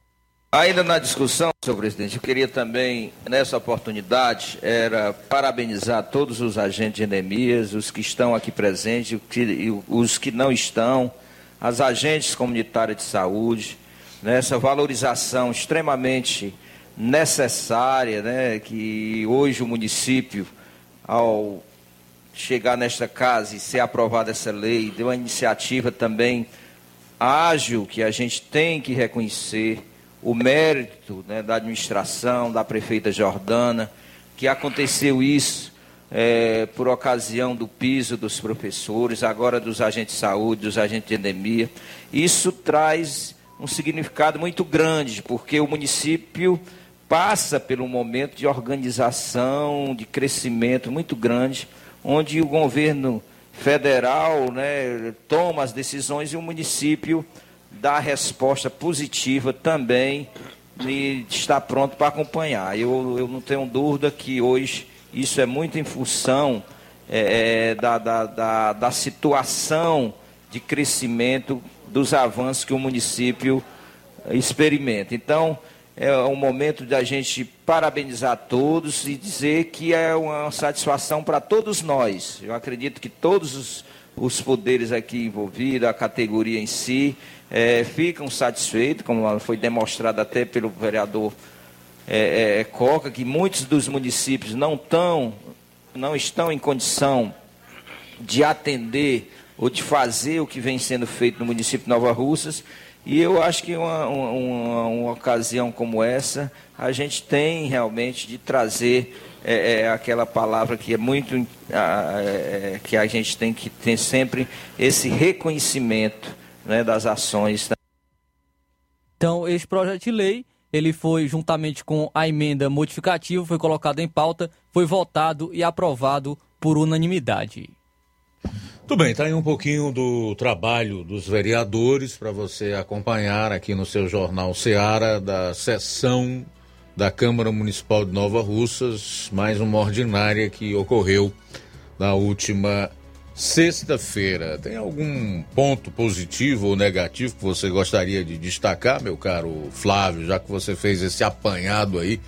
Ainda na discussão, senhor presidente, eu queria também, nessa oportunidade, era parabenizar todos os agentes de endemias, os que estão aqui presentes, os que não estão, as agentes comunitárias de saúde, nessa valorização extremamente necessária, né, que hoje o município, ao chegar nesta casa e ser aprovada essa lei, deu uma iniciativa também ágil que a gente tem que reconhecer o mérito né, da administração, da prefeita Jordana, que aconteceu isso é, por ocasião do piso dos professores, agora dos agentes de saúde, dos agentes de endemia. Isso traz um significado muito grande, porque o município passa pelo momento de organização, de crescimento muito grande, onde o governo federal né, toma as decisões e o município dá resposta positiva também e está pronto para acompanhar. Eu, eu não tenho dúvida que hoje isso é muito em função é, é, da, da, da, da situação de crescimento dos avanços que o município experimenta. Então, é um momento da gente parabenizar todos e dizer que é uma satisfação para todos nós. Eu acredito que todos os, os poderes aqui envolvidos, a categoria em si, é, ficam satisfeitos, como foi demonstrado até pelo vereador é, é, Coca, que muitos dos municípios não, tão, não estão em condição de atender ou de fazer o que vem sendo feito no município de Nova Russas. E eu acho que uma, uma, uma ocasião como essa, a gente tem realmente de trazer é, é, aquela palavra que é muito é, que a gente tem que ter sempre esse reconhecimento né, das ações. Então, esse projeto de lei, ele foi juntamente com a emenda modificativa, foi colocado em pauta, foi votado e aprovado por unanimidade. Tudo bem, está aí um pouquinho do trabalho dos vereadores para você acompanhar aqui no seu jornal Seara da sessão da Câmara Municipal de Nova Russas, mais uma ordinária que ocorreu na última sexta-feira. Tem algum ponto positivo ou negativo que você gostaria de destacar, meu caro Flávio, já que você fez esse apanhado aí,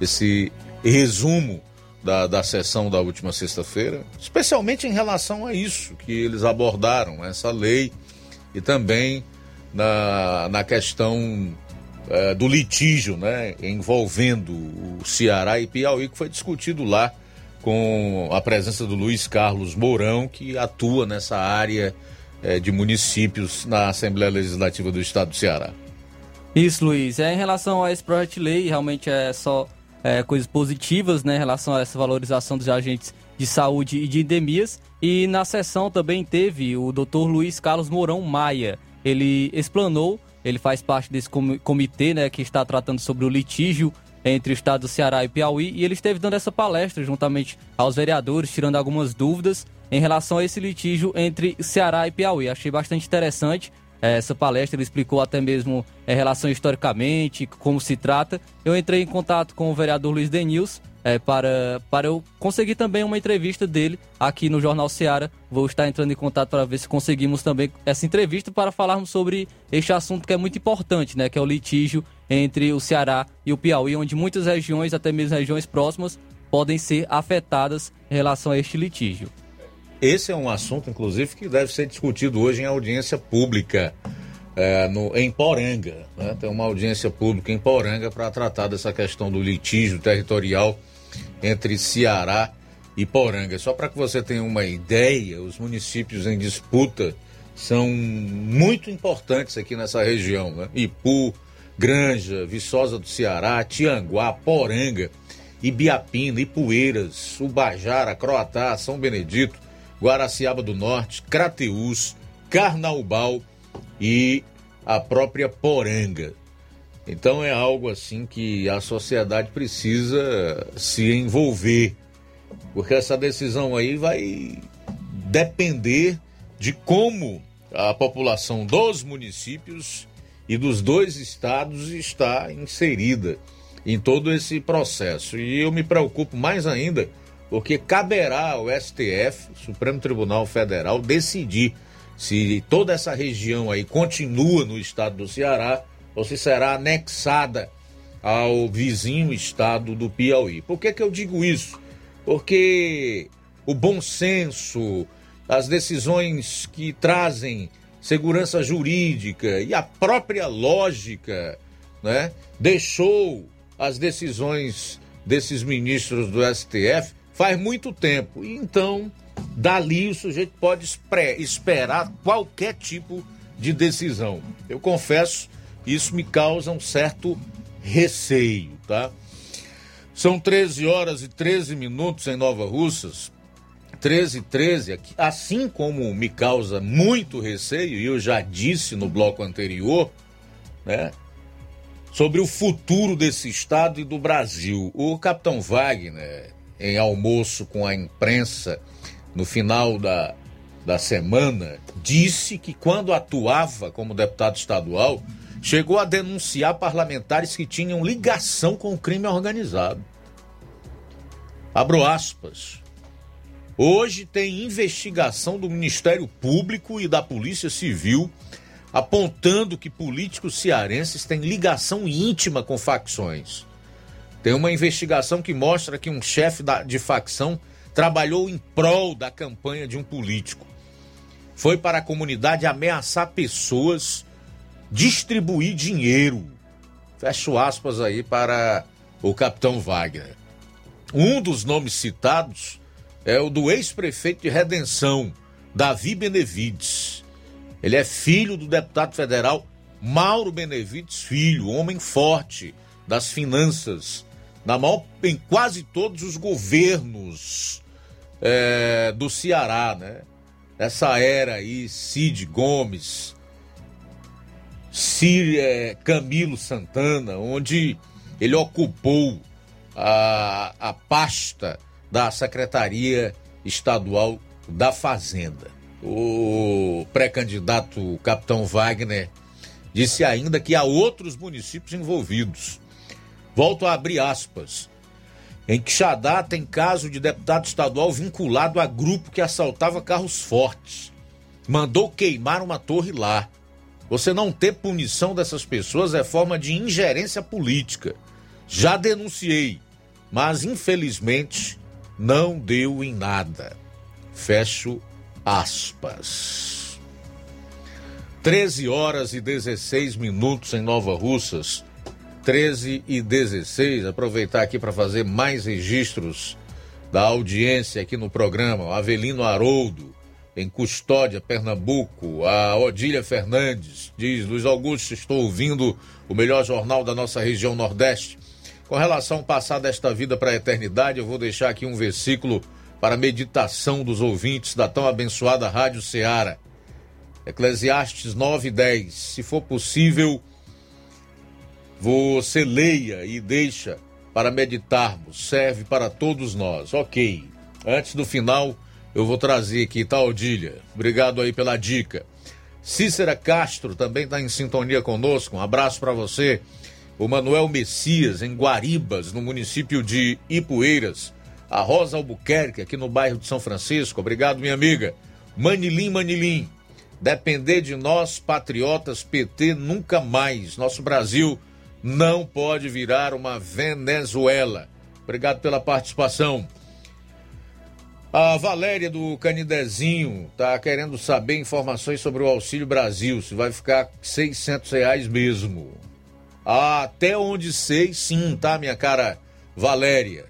esse resumo da, da sessão da última sexta-feira, especialmente em relação a isso que eles abordaram, essa lei, e também na, na questão é, do litígio né, envolvendo o Ceará e Piauí, que foi discutido lá com a presença do Luiz Carlos Mourão, que atua nessa área é, de municípios na Assembleia Legislativa do Estado do Ceará. Isso, Luiz. É, em relação a esse projeto de lei, realmente é só é, coisas positivas né, em relação a essa valorização dos agentes de saúde e de endemias. E na sessão também teve o Dr. Luiz Carlos Mourão Maia. Ele explanou, ele faz parte desse comitê né, que está tratando sobre o litígio entre o estado do Ceará e Piauí, e ele esteve dando essa palestra juntamente aos vereadores, tirando algumas dúvidas em relação a esse litígio entre Ceará e Piauí. Achei bastante interessante eh, essa palestra, ele explicou até mesmo em relação historicamente, como se trata. Eu entrei em contato com o vereador Luiz Denils é, para, para eu conseguir também uma entrevista dele aqui no Jornal Seara. Vou estar entrando em contato para ver se conseguimos também essa entrevista para falarmos sobre este assunto que é muito importante, né? Que é o litígio entre o Ceará e o Piauí, onde muitas regiões, até mesmo regiões próximas, podem ser afetadas em relação a este litígio. Esse é um assunto, inclusive, que deve ser discutido hoje em audiência pública é, no, em Poranga. Né? Tem uma audiência pública em Poranga para tratar dessa questão do litígio territorial entre Ceará e Poranga. Só para que você tenha uma ideia, os municípios em disputa são muito importantes aqui nessa região. Né? Ipu, Granja, Viçosa do Ceará, Tianguá, Poranga, Ibiapina, Ipueiras, Ubajara, Croatá, São Benedito, Guaraciaba do Norte, Crateús, Carnaubal e a própria Poranga. Então é algo assim que a sociedade precisa se envolver, porque essa decisão aí vai depender de como a população dos municípios e dos dois estados está inserida em todo esse processo. E eu me preocupo mais ainda porque caberá ao STF, Supremo Tribunal Federal, decidir se toda essa região aí continua no estado do Ceará ou se será anexada ao vizinho estado do Piauí. Por que, que eu digo isso? Porque o bom senso, as decisões que trazem segurança jurídica e a própria lógica, né, deixou as decisões desses ministros do STF faz muito tempo. Então, dali o sujeito pode esperar qualquer tipo de decisão. Eu confesso isso me causa um certo receio, tá? São 13 horas e 13 minutos em Nova Russas. 13 e 13, assim como me causa muito receio, e eu já disse no bloco anterior, né? Sobre o futuro desse estado e do Brasil. O capitão Wagner, em almoço com a imprensa no final da, da semana, disse que quando atuava como deputado estadual, chegou a denunciar parlamentares que tinham ligação com o crime organizado. Abro aspas. Hoje tem investigação do Ministério Público e da Polícia Civil apontando que políticos cearenses têm ligação íntima com facções. Tem uma investigação que mostra que um chefe de facção trabalhou em prol da campanha de um político. Foi para a comunidade ameaçar pessoas distribuir dinheiro. Fecho aspas aí para o capitão Wagner. Um dos nomes citados é o do ex-prefeito de Redenção, Davi Benevides. Ele é filho do deputado federal Mauro Benevides Filho, homem forte das finanças, na mão em quase todos os governos é, do Ceará, né? Essa era aí, Cid Gomes, Cir, é, Camilo Santana, onde ele ocupou a, a pasta da Secretaria Estadual da Fazenda. O pré-candidato Capitão Wagner disse ainda que há outros municípios envolvidos. Volto a abrir aspas. Em Quixadá tem caso de deputado estadual vinculado a grupo que assaltava carros fortes. Mandou queimar uma torre lá. Você não ter punição dessas pessoas é forma de ingerência política. Já denunciei, mas infelizmente não deu em nada. Fecho aspas. 13 horas e 16 minutos em Nova Russas. 13 e 16. Aproveitar aqui para fazer mais registros da audiência aqui no programa. Avelino Haroldo, em Custódia, Pernambuco. A Odília Fernandes diz: Luiz Augusto, estou ouvindo o melhor jornal da nossa região Nordeste. Com relação ao passar desta vida para a eternidade, eu vou deixar aqui um versículo para a meditação dos ouvintes da tão abençoada Rádio Ceará. Eclesiastes 9:10. Se for possível, você leia e deixa para meditarmos. Serve para todos nós. OK. Antes do final, eu vou trazer aqui, tá, Odília? Obrigado aí pela dica. Cícera Castro também está em sintonia conosco. Um abraço para você o Manuel Messias, em Guaribas, no município de Ipueiras, a Rosa Albuquerque, aqui no bairro de São Francisco. Obrigado, minha amiga. Manilim, Manilim. Depender de nós, patriotas, PT, nunca mais. Nosso Brasil não pode virar uma Venezuela. Obrigado pela participação. A Valéria do Canidezinho está querendo saber informações sobre o Auxílio Brasil, se vai ficar 600 reais mesmo. Até onde sei, sim, tá, minha cara Valéria?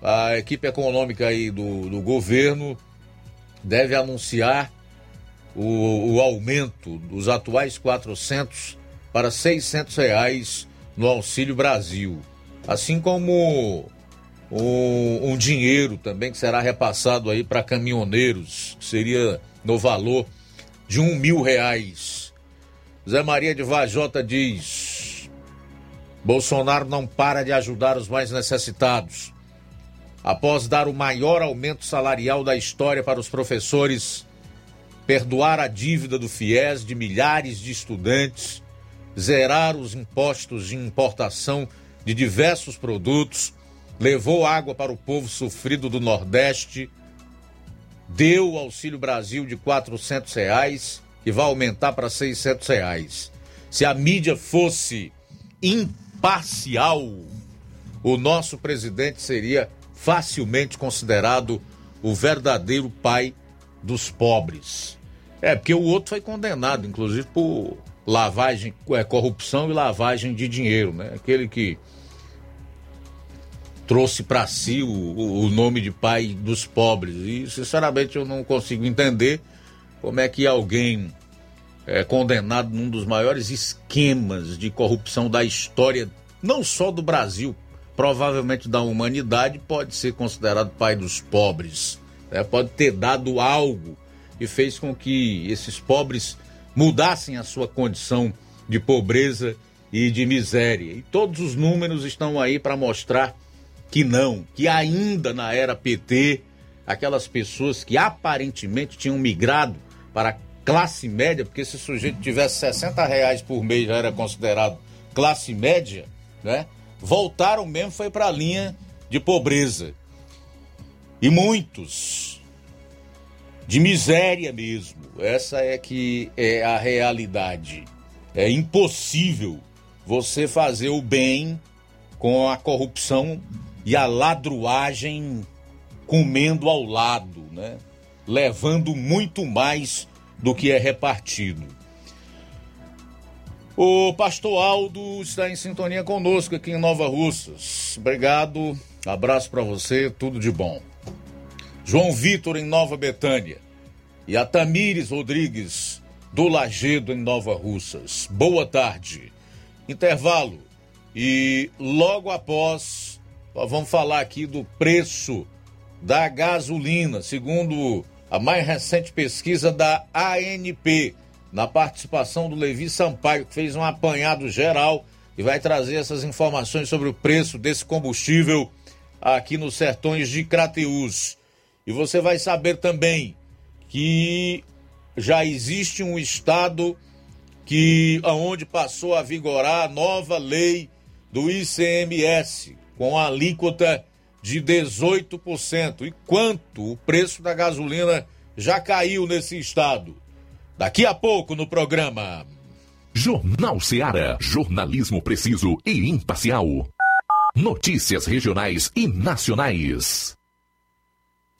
A equipe econômica aí do, do governo deve anunciar o, o aumento dos atuais 400 para 600 reais no Auxílio Brasil. Assim como um, um dinheiro também que será repassado aí para caminhoneiros, que seria no valor de um mil reais. Zé Maria de Vajota diz: Bolsonaro não para de ajudar os mais necessitados. Após dar o maior aumento salarial da história para os professores, perdoar a dívida do FIES de milhares de estudantes, zerar os impostos de importação de diversos produtos, levou água para o povo sofrido do Nordeste, deu o Auxílio Brasil de R$ reais, que vai aumentar para R$ reais. Se a mídia fosse imparcial, o nosso presidente seria facilmente considerado o verdadeiro pai dos pobres. É, porque o outro foi condenado, inclusive, por lavagem, é, corrupção e lavagem de dinheiro, né? Aquele que trouxe para si o, o nome de pai dos pobres. E, sinceramente, eu não consigo entender como é que alguém é, condenado num dos maiores esquemas de corrupção da história, não só do Brasil, provavelmente da humanidade, pode ser considerado pai dos pobres. É, pode ter dado algo que fez com que esses pobres mudassem a sua condição de pobreza e de miséria. E todos os números estão aí para mostrar que não, que ainda na era PT, aquelas pessoas que aparentemente tinham migrado para classe média, porque se o sujeito tivesse 60 reais por mês já era considerado classe média, né? Voltaram mesmo, foi para a linha de pobreza. E muitos de miséria mesmo. Essa é que é a realidade. É impossível você fazer o bem com a corrupção e a ladruagem comendo ao lado, né? Levando muito mais do que é repartido. O pastor Aldo está em sintonia conosco aqui em Nova Russas. Obrigado, abraço para você, tudo de bom. João Vitor em Nova Betânia. e a Tamires Rodrigues, do Lagedo, em Nova Russas. Boa tarde. Intervalo. E logo após, vamos falar aqui do preço da gasolina, segundo a mais recente pesquisa da ANP, na participação do Levi Sampaio, que fez um apanhado geral e vai trazer essas informações sobre o preço desse combustível aqui nos sertões de Crateús. E você vai saber também que já existe um estado que aonde passou a vigorar a nova lei do ICMS com alíquota de 18%. E quanto o preço da gasolina já caiu nesse estado? Daqui a pouco no programa. Jornal Seara. Jornalismo preciso e imparcial. Notícias regionais e nacionais.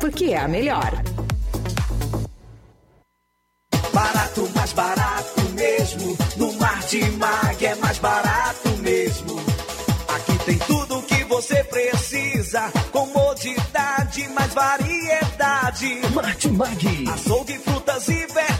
porque é a melhor. Barato, mais barato mesmo. No Martimag é mais barato mesmo. Aqui tem tudo o que você precisa. Comodidade, mais variedade. Martimag. Açougue, frutas e verduras.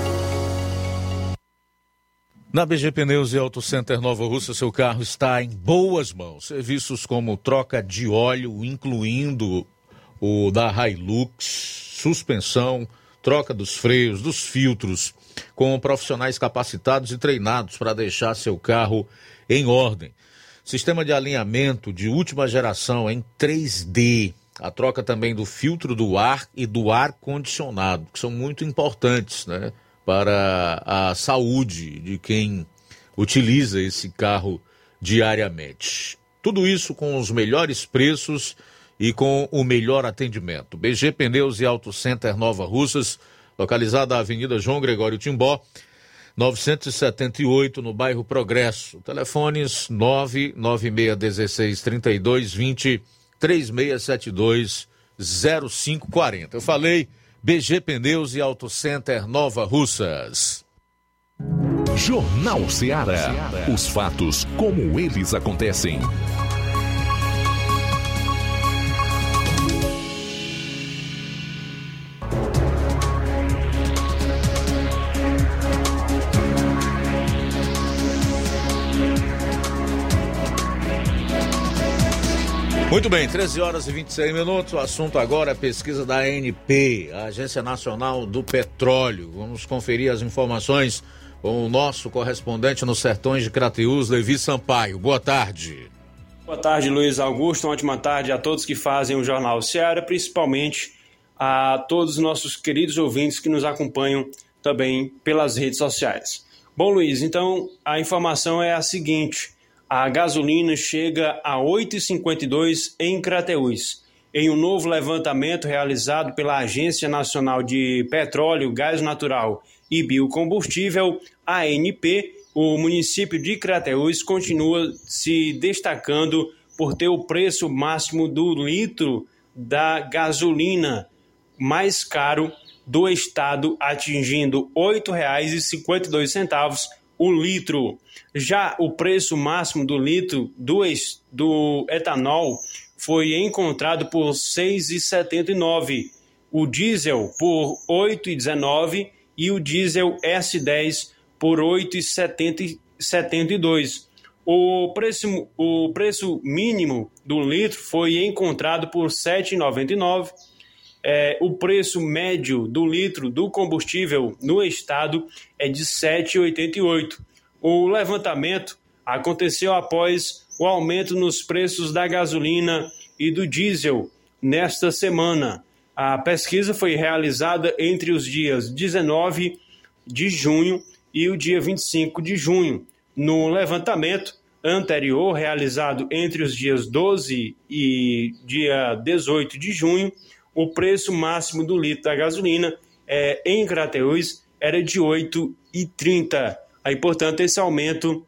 Na BG Pneus e Auto Center Nova Russa, seu carro está em boas mãos. Serviços como troca de óleo, incluindo o da Hilux, suspensão, troca dos freios, dos filtros, com profissionais capacitados e treinados para deixar seu carro em ordem. Sistema de alinhamento de última geração em 3D. A troca também do filtro do ar e do ar condicionado, que são muito importantes, né? Para a saúde de quem utiliza esse carro diariamente. Tudo isso com os melhores preços e com o melhor atendimento. BG Pneus e Auto Center Nova Russas, localizada na Avenida João Gregório Timbó, 978, no bairro Progresso. Telefones 99616 3220 3672 0540. Eu falei BG Pneus e Auto Center Nova Russas. Jornal Ceará. Os fatos como eles acontecem. Muito bem, 13 horas e 26 minutos. O assunto agora é pesquisa da ANP, a Agência Nacional do Petróleo. Vamos conferir as informações com o nosso correspondente nos sertões de Crateús, Levi Sampaio. Boa tarde. Boa tarde, Luiz Augusto. Uma ótima tarde a todos que fazem o Jornal Seara, principalmente a todos os nossos queridos ouvintes que nos acompanham também pelas redes sociais. Bom, Luiz, então a informação é a seguinte a gasolina chega a 8,52 em Crateús. Em um novo levantamento realizado pela Agência Nacional de Petróleo, Gás Natural e Biocombustível, ANP, o município de Crateús continua se destacando por ter o preço máximo do litro da gasolina mais caro do estado, atingindo R$ 8,52 o litro. Já o preço máximo do litro do, do etanol foi encontrado por R$ 6,79, o diesel por R$ 8,19 e o diesel S10 por R$ 8,72. O preço, o preço mínimo do litro foi encontrado por R$ 7,99. É, o preço médio do litro do combustível no estado é de R$ 7,88. O levantamento aconteceu após o aumento nos preços da gasolina e do diesel nesta semana. A pesquisa foi realizada entre os dias 19 de junho e o dia 25 de junho. No levantamento anterior, realizado entre os dias 12 e dia 18 de junho, o preço máximo do litro da gasolina é, em Crateús era de R$ 8,30. Aí, portanto, esse aumento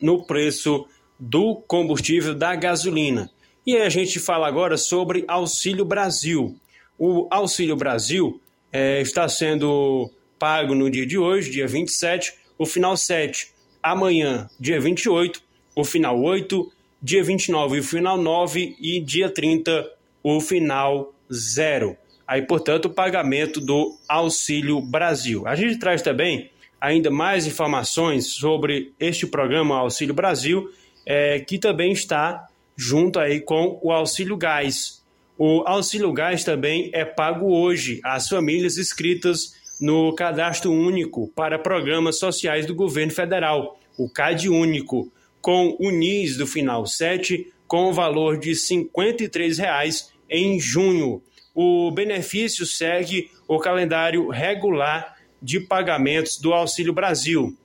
no preço do combustível da gasolina. E a gente fala agora sobre Auxílio Brasil. O Auxílio Brasil é, está sendo pago no dia de hoje, dia 27, o final 7, amanhã, dia 28, o final 8, dia 29, o final 9 e dia 30, o final 0. Aí, portanto, o pagamento do Auxílio Brasil. A gente traz também ainda mais informações sobre este programa Auxílio Brasil, é, que também está junto aí com o Auxílio Gás. O Auxílio Gás também é pago hoje às famílias inscritas no Cadastro Único para Programas Sociais do Governo Federal, o CAD Único, com o NIS do final 7, com o valor de R$ 53,00 em junho. O benefício segue o calendário regular de pagamentos do Auxílio Brasil.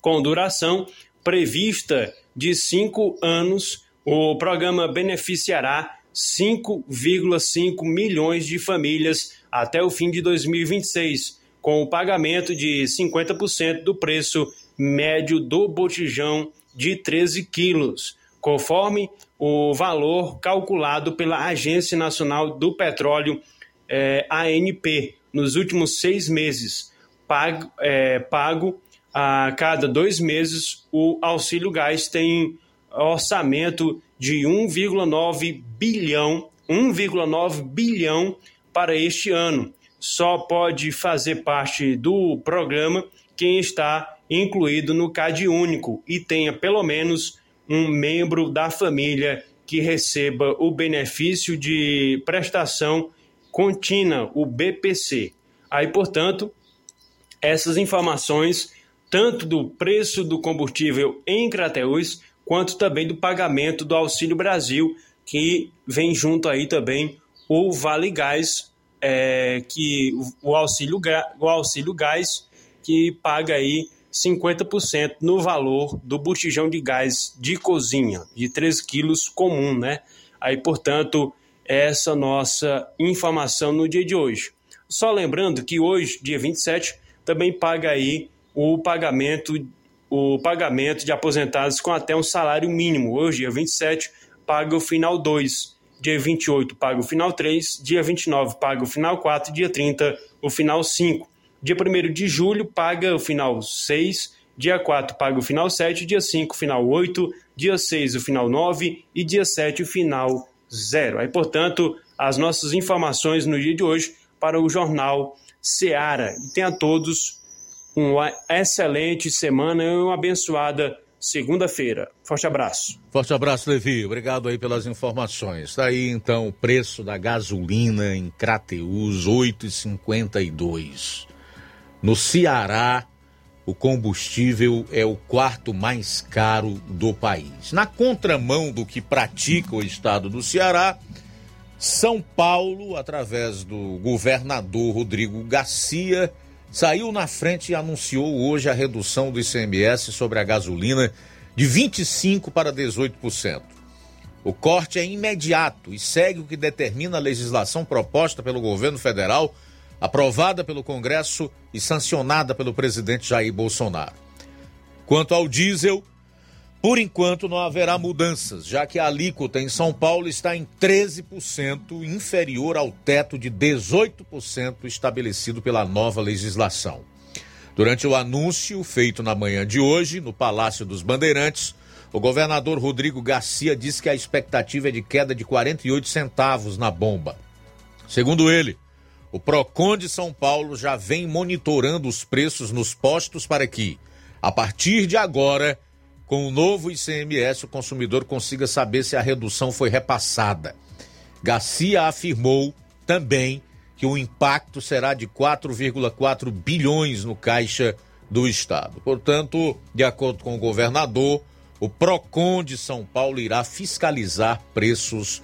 Com duração prevista de cinco anos, o programa beneficiará 5,5 milhões de famílias até o fim de 2026, com o pagamento de 50% do preço médio do botijão de 13 quilos. conforme o valor calculado pela Agência Nacional do Petróleo, é, ANP, nos últimos seis meses, pago, é, pago a cada dois meses. O auxílio gás tem orçamento de 1,9 bilhão, 1,9 bilhão para este ano. Só pode fazer parte do programa quem está incluído no CAD único e tenha pelo menos um membro da família que receba o benefício de prestação contínua, o BPC. Aí, portanto, essas informações, tanto do preço do combustível em Crateús, quanto também do pagamento do Auxílio Brasil, que vem junto aí também o Vale Gás, é, que o auxílio, o auxílio gás que paga aí 50% no valor do botijão de gás de cozinha, de 3 quilos comum, né? Aí, portanto, essa nossa informação no dia de hoje. Só lembrando que hoje, dia 27, também paga aí o pagamento o pagamento de aposentados com até um salário mínimo. Hoje, dia 27, paga o final 2. Dia 28, paga o final 3. Dia 29, paga o final 4. Dia 30, o final 5. Dia 1 de julho, paga o final 6. Dia 4, paga o final 7. Dia 5, final 8. Dia 6, o final 9. E dia 7, o final 0. Aí, portanto, as nossas informações no dia de hoje para o Jornal Seara. E tenha todos uma excelente semana e uma abençoada segunda-feira. Forte abraço. Forte abraço, Levi. Obrigado aí pelas informações. Está aí então o preço da gasolina em Crateus, 8,52. No Ceará, o combustível é o quarto mais caro do país. Na contramão do que pratica o estado do Ceará, São Paulo, através do governador Rodrigo Garcia, saiu na frente e anunciou hoje a redução do ICMS sobre a gasolina de 25% para 18%. O corte é imediato e segue o que determina a legislação proposta pelo governo federal, aprovada pelo Congresso e sancionada pelo presidente Jair Bolsonaro. Quanto ao diesel, por enquanto, não haverá mudanças, já que a alíquota em São Paulo está em 13%, inferior ao teto de 18% estabelecido pela nova legislação. Durante o anúncio feito na manhã de hoje, no Palácio dos Bandeirantes, o governador Rodrigo Garcia disse que a expectativa é de queda de 48 centavos na bomba. Segundo ele, o Procon de São Paulo já vem monitorando os preços nos postos para que, a partir de agora, com o novo ICMS, o consumidor consiga saber se a redução foi repassada. Garcia afirmou também que o impacto será de 4,4 bilhões no caixa do Estado. Portanto, de acordo com o governador, o PROCON de São Paulo irá fiscalizar preços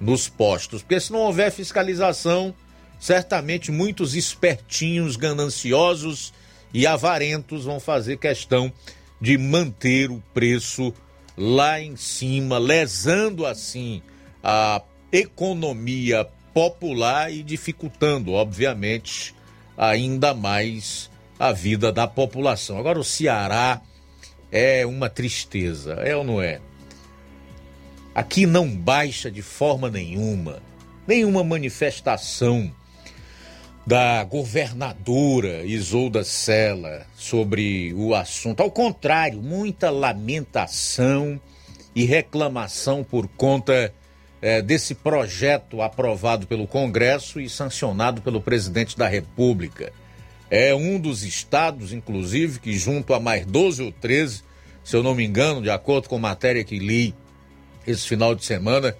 nos postos. Porque se não houver fiscalização, certamente muitos espertinhos, gananciosos e avarentos vão fazer questão de manter o preço lá em cima, lesando assim a economia popular e dificultando, obviamente, ainda mais a vida da população. Agora, o Ceará é uma tristeza, é ou não é? Aqui não baixa de forma nenhuma, nenhuma manifestação da governadora Isolda Sela sobre o assunto. Ao contrário, muita lamentação e reclamação por conta é, desse projeto aprovado pelo Congresso e sancionado pelo presidente da República. É um dos estados, inclusive, que junto a mais 12 ou 13, se eu não me engano, de acordo com matéria que li esse final de semana,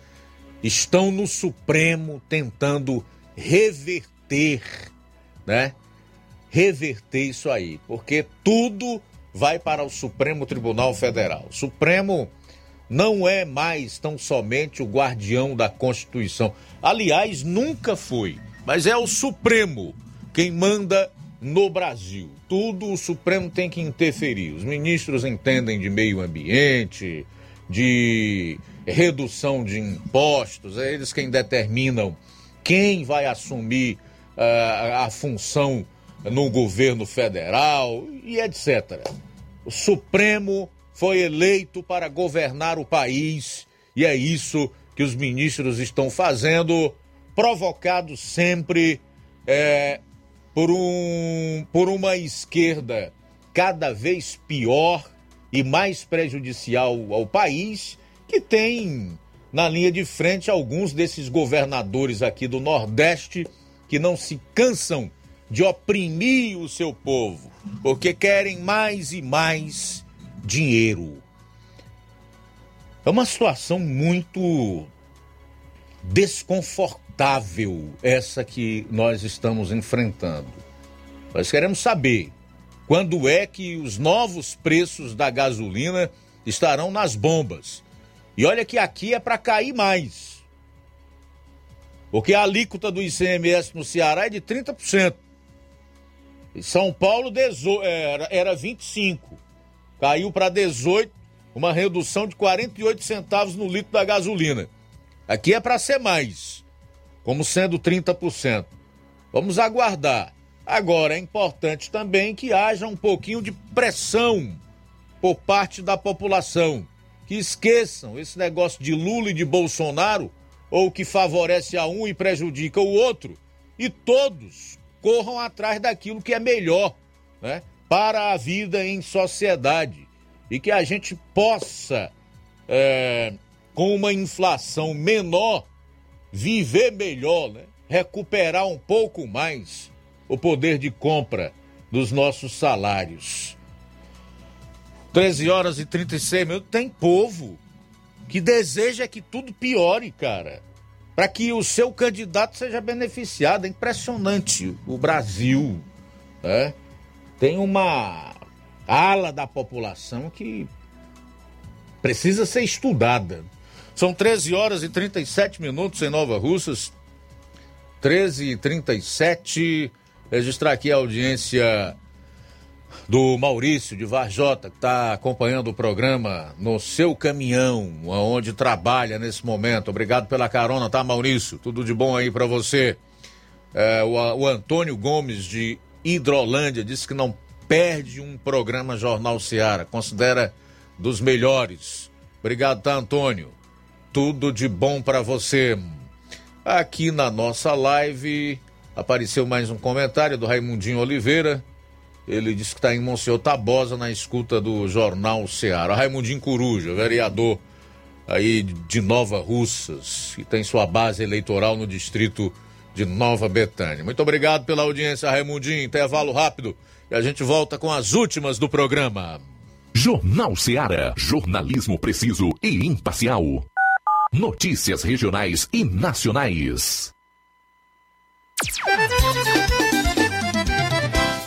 estão no Supremo tentando reverter reverter, né? Reverter isso aí, porque tudo vai para o Supremo Tribunal Federal. O Supremo não é mais tão somente o guardião da Constituição. Aliás, nunca foi, mas é o Supremo quem manda no Brasil. Tudo o Supremo tem que interferir. Os ministros entendem de meio ambiente, de redução de impostos, é eles quem determinam quem vai assumir a, a função no governo federal e etc. O Supremo foi eleito para governar o país e é isso que os ministros estão fazendo, provocado sempre é, por, um, por uma esquerda cada vez pior e mais prejudicial ao país, que tem na linha de frente alguns desses governadores aqui do Nordeste que não se cansam de oprimir o seu povo, porque querem mais e mais dinheiro. É uma situação muito desconfortável essa que nós estamos enfrentando. Nós queremos saber quando é que os novos preços da gasolina estarão nas bombas. E olha que aqui é para cair mais. Porque a alíquota do ICMS no Ceará é de 30%. Em São Paulo era, era 25%. Caiu para 18%, uma redução de 48 centavos no litro da gasolina. Aqui é para ser mais, como sendo 30%. Vamos aguardar. Agora, é importante também que haja um pouquinho de pressão por parte da população. Que esqueçam esse negócio de Lula e de Bolsonaro, ou que favorece a um e prejudica o outro, e todos corram atrás daquilo que é melhor né, para a vida em sociedade. E que a gente possa, é, com uma inflação menor, viver melhor, né, recuperar um pouco mais o poder de compra dos nossos salários. 13 horas e 36 minutos. Tem povo que deseja que tudo piore, cara. Para que o seu candidato seja beneficiado. É impressionante o Brasil. Né? Tem uma ala da população que precisa ser estudada. São 13 horas e 37 minutos em Nova Russas. 13 e 37 registrar aqui a audiência do Maurício de Varjota, que está acompanhando o programa no seu caminhão, onde trabalha nesse momento. Obrigado pela carona, tá, Maurício? Tudo de bom aí para você. É, o, o Antônio Gomes de Hidrolândia disse que não perde um programa Jornal Seara, considera dos melhores. Obrigado, tá, Antônio? Tudo de bom para você. Aqui na nossa live, Apareceu mais um comentário do Raimundinho Oliveira. Ele disse que está em Monsenhor Tabosa na escuta do Jornal Ceará. Raimundinho Coruja, vereador aí de Nova Russas, que tem sua base eleitoral no distrito de Nova Betânia. Muito obrigado pela audiência, Raimundinho. Intervalo rápido e a gente volta com as últimas do programa. Jornal Ceará, jornalismo preciso e imparcial. Notícias regionais e nacionais.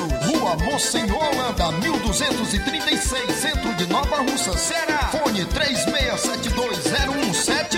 preços. Rua Monsenhor Holanda, 1236, centro de Nova Russa, Ceará. Fone 36720179.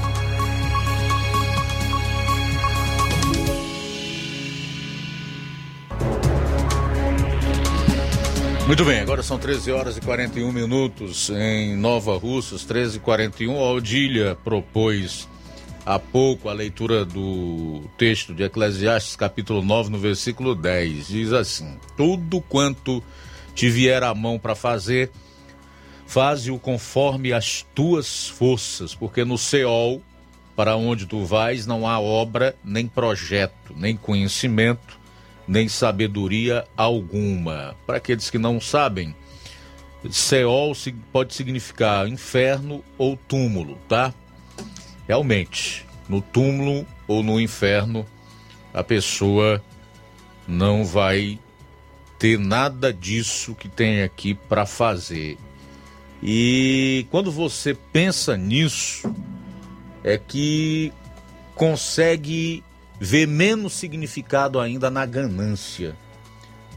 Muito bem, agora são 13 horas e 41 minutos em Nova Russas, 13 e 41. A Odília propôs há pouco a leitura do texto de Eclesiastes, capítulo 9, no versículo 10. Diz assim: Tudo quanto te vier à mão para fazer, faze-o conforme as tuas forças, porque no Seol, para onde tu vais, não há obra, nem projeto, nem conhecimento nem sabedoria alguma. Para aqueles que não sabem, Seol pode significar inferno ou túmulo, tá? Realmente, no túmulo ou no inferno, a pessoa não vai ter nada disso que tem aqui para fazer. E quando você pensa nisso, é que consegue vê menos significado ainda na ganância,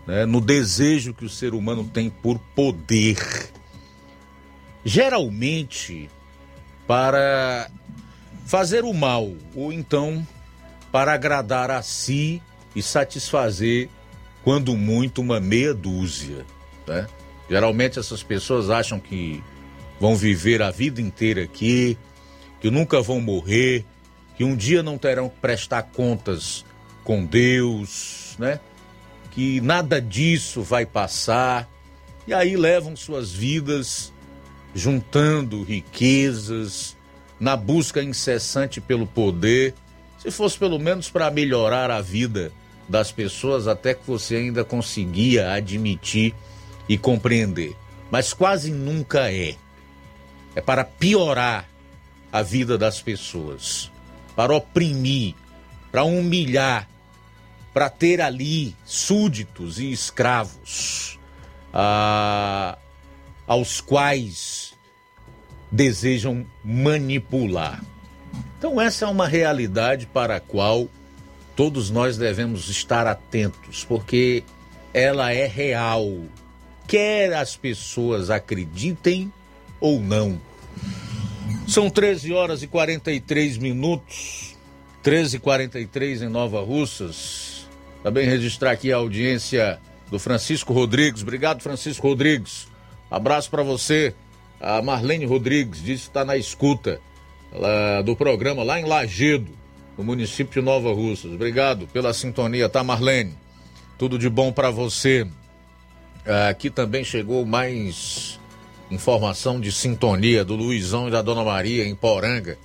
né? no desejo que o ser humano tem por poder. Geralmente, para fazer o mal, ou então para agradar a si e satisfazer, quando muito, uma meia dúzia. Né? Geralmente essas pessoas acham que vão viver a vida inteira aqui, que nunca vão morrer, que um dia não terão que prestar contas com Deus, né? Que nada disso vai passar. E aí levam suas vidas juntando riquezas, na busca incessante pelo poder. Se fosse pelo menos para melhorar a vida das pessoas, até que você ainda conseguia admitir e compreender. Mas quase nunca é. É para piorar a vida das pessoas para oprimir, para humilhar, para ter ali súditos e escravos ah, aos quais desejam manipular. Então, essa é uma realidade para a qual todos nós devemos estar atentos, porque ela é real, quer as pessoas acreditem ou não. São 13 horas e 43 minutos. 13 e 43 em Nova Russas. Também registrar aqui a audiência do Francisco Rodrigues. Obrigado, Francisco Rodrigues. Abraço para você. A Marlene Rodrigues disse que está na escuta lá, do programa lá em Lagedo, no município de Nova Russas. Obrigado pela sintonia, tá, Marlene? Tudo de bom para você. Aqui também chegou mais informação de sintonia do Luizão e da Dona Maria em Poranga.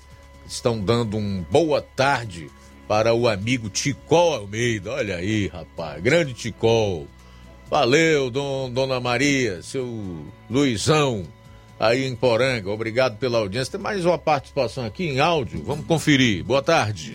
Estão dando um boa tarde para o amigo Ticol Almeida. Olha aí, rapaz, grande Ticol. Valeu, don, Dona Maria, seu Luizão aí em Poranga. Obrigado pela audiência. Tem mais uma participação aqui em áudio. Vamos conferir. Boa tarde.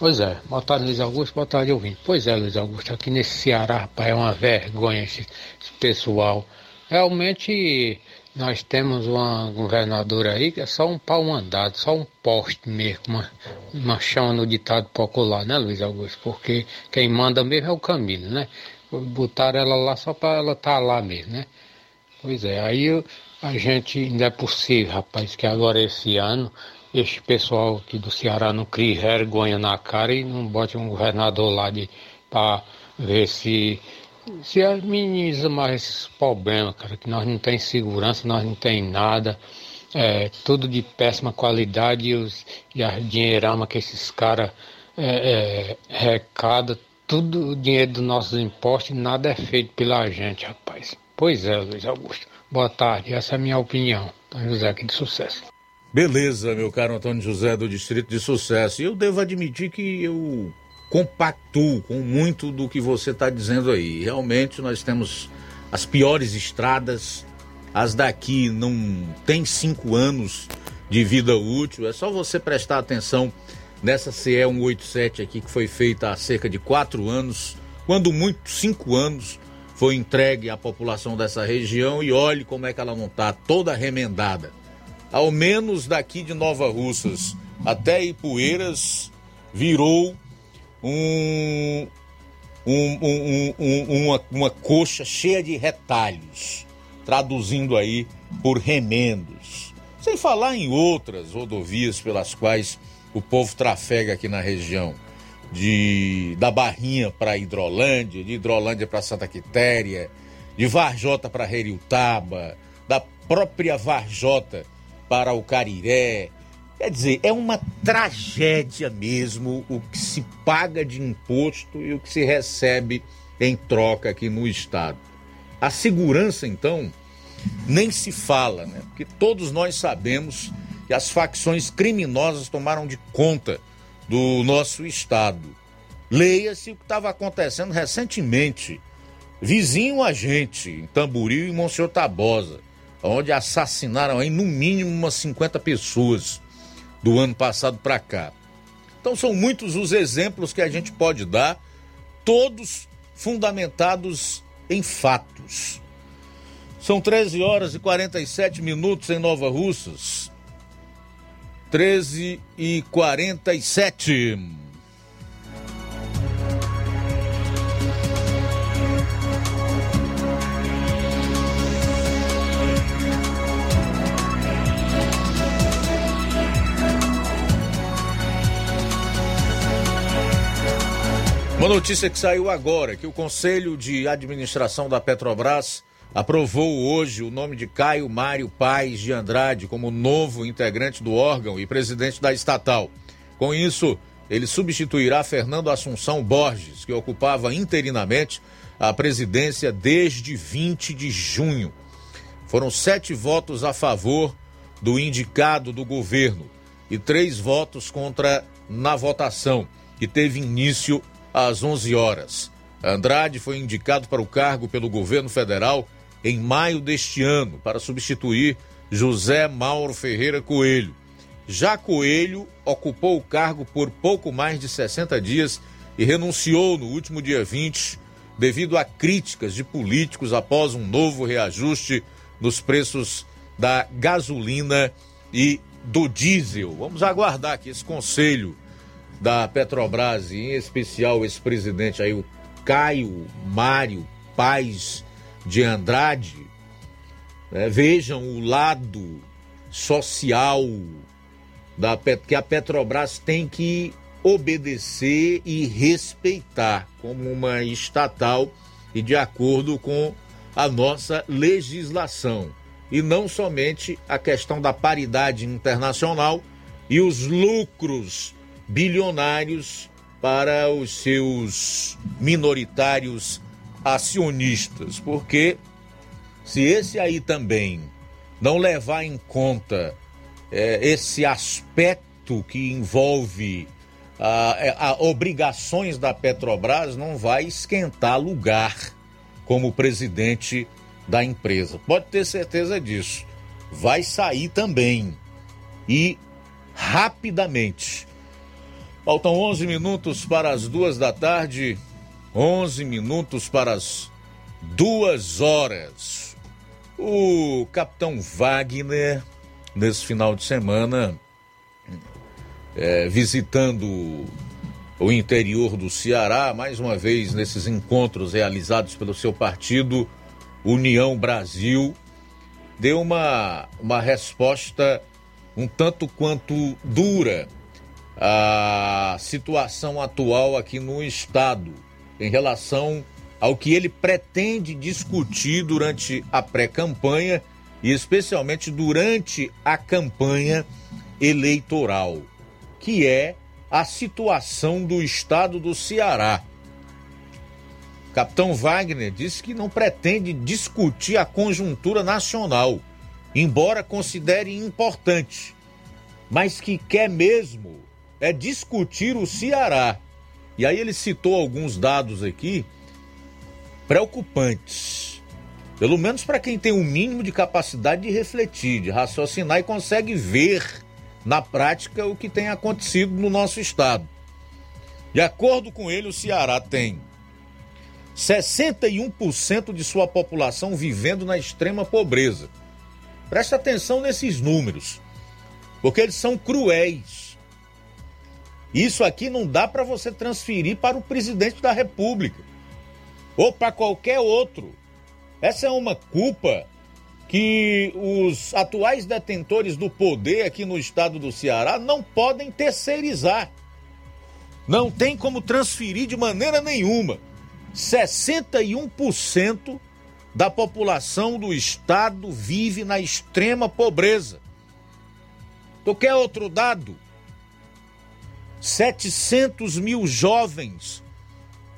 Pois é, boa tarde Luiz Augusto, boa tarde ouvinte. Pois é, Luiz Augusto, aqui nesse Ceará, rapaz, é uma vergonha esse, esse pessoal. Realmente nós temos uma governadora aí que é só um pau mandado, só um poste mesmo, uma, uma chama no ditado popular, né, Luiz Augusto? Porque quem manda mesmo é o caminho, né? Botaram ela lá só para ela estar tá lá mesmo, né? Pois é, aí a gente ainda é possível, rapaz, que agora esse ano este pessoal aqui do Ceará não crie vergonha na cara e não bote um governador lá de para ver se se minimiza mais esses problemas, cara, que nós não tem segurança, nós não tem nada, é, tudo de péssima qualidade e, os, e a dinheirama que esses caras é, é, recada, tudo o dinheiro dos nossos impostos, nada é feito pela gente, rapaz. Pois é, Luiz Augusto. Boa tarde, essa é a minha opinião. Antônio José aqui de sucesso. Beleza, meu caro Antônio José do Distrito de Sucesso. Eu devo admitir que eu compactuo com muito do que você está dizendo aí. Realmente nós temos as piores estradas, as daqui não tem cinco anos de vida útil. É só você prestar atenção nessa CE 187 aqui que foi feita há cerca de quatro anos, quando muito cinco anos foi entregue à população dessa região e olhe como é que ela não está toda remendada ao menos daqui de Nova Russas até Ipueiras, virou um, um, um, uma, uma coxa cheia de retalhos, traduzindo aí por remendos. Sem falar em outras rodovias pelas quais o povo trafega aqui na região. De, da Barrinha para Hidrolândia, de Hidrolândia para Santa Quitéria, de Varjota para Reriutaba, da própria Varjota para o Cariré. Quer dizer, é uma tragédia mesmo o que se paga de imposto e o que se recebe em troca aqui no Estado. A segurança, então, nem se fala, né? Porque todos nós sabemos que as facções criminosas tomaram de conta do nosso Estado. Leia-se o que estava acontecendo recentemente. Vizinho a gente, em Tamboril e Monsenhor Tabosa onde assassinaram aí no mínimo umas 50 pessoas do ano passado para cá. Então são muitos os exemplos que a gente pode dar, todos fundamentados em fatos. São 13 horas e 47 minutos em Nova Russas. 13 e 47. Notícia que saiu agora, que o Conselho de Administração da Petrobras aprovou hoje o nome de Caio Mário Paes de Andrade como novo integrante do órgão e presidente da estatal. Com isso, ele substituirá Fernando Assunção Borges, que ocupava interinamente a presidência desde 20 de junho. Foram sete votos a favor do indicado do governo e três votos contra na votação, que teve início às 11 horas. Andrade foi indicado para o cargo pelo governo federal em maio deste ano para substituir José Mauro Ferreira Coelho. Já Coelho ocupou o cargo por pouco mais de 60 dias e renunciou no último dia 20 devido a críticas de políticos após um novo reajuste nos preços da gasolina e do diesel. Vamos aguardar que esse conselho da Petrobras, e em especial esse presidente aí, o Caio Mário Paz de Andrade, né, vejam o lado social da, que a Petrobras tem que obedecer e respeitar como uma estatal e de acordo com a nossa legislação. E não somente a questão da paridade internacional e os lucros bilionários para os seus minoritários acionistas, porque se esse aí também não levar em conta é, esse aspecto que envolve a, é, a, obrigações da Petrobras, não vai esquentar lugar como presidente da empresa. Pode ter certeza disso. Vai sair também. E rapidamente. Faltam 11 minutos para as duas da tarde. 11 minutos para as duas horas. O capitão Wagner, nesse final de semana, é, visitando o interior do Ceará, mais uma vez nesses encontros realizados pelo seu partido, União Brasil, deu uma, uma resposta um tanto quanto dura à situação atual aqui no Estado, em relação ao que ele pretende discutir durante a pré-campanha e especialmente durante a campanha eleitoral, que é a situação do estado do Ceará. Capitão Wagner disse que não pretende discutir a conjuntura nacional, embora considere importante, mas que quer mesmo é discutir o Ceará. E aí ele citou alguns dados aqui preocupantes. Pelo menos para quem tem o um mínimo de capacidade de refletir, de raciocinar e consegue ver na prática o que tem acontecido no nosso estado. De acordo com ele, o Ceará tem 61% de sua população vivendo na extrema pobreza. Preste atenção nesses números, porque eles são cruéis. Isso aqui não dá para você transferir para o presidente da República ou para qualquer outro. Essa é uma culpa que os atuais detentores do poder aqui no estado do Ceará não podem terceirizar. Não tem como transferir de maneira nenhuma. 61% da população do estado vive na extrema pobreza. Tu quer outro dado? 700 mil jovens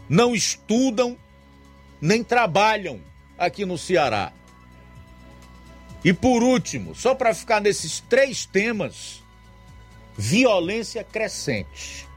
não estudam nem trabalham aqui no Ceará. E por último, só para ficar nesses três temas, violência crescente.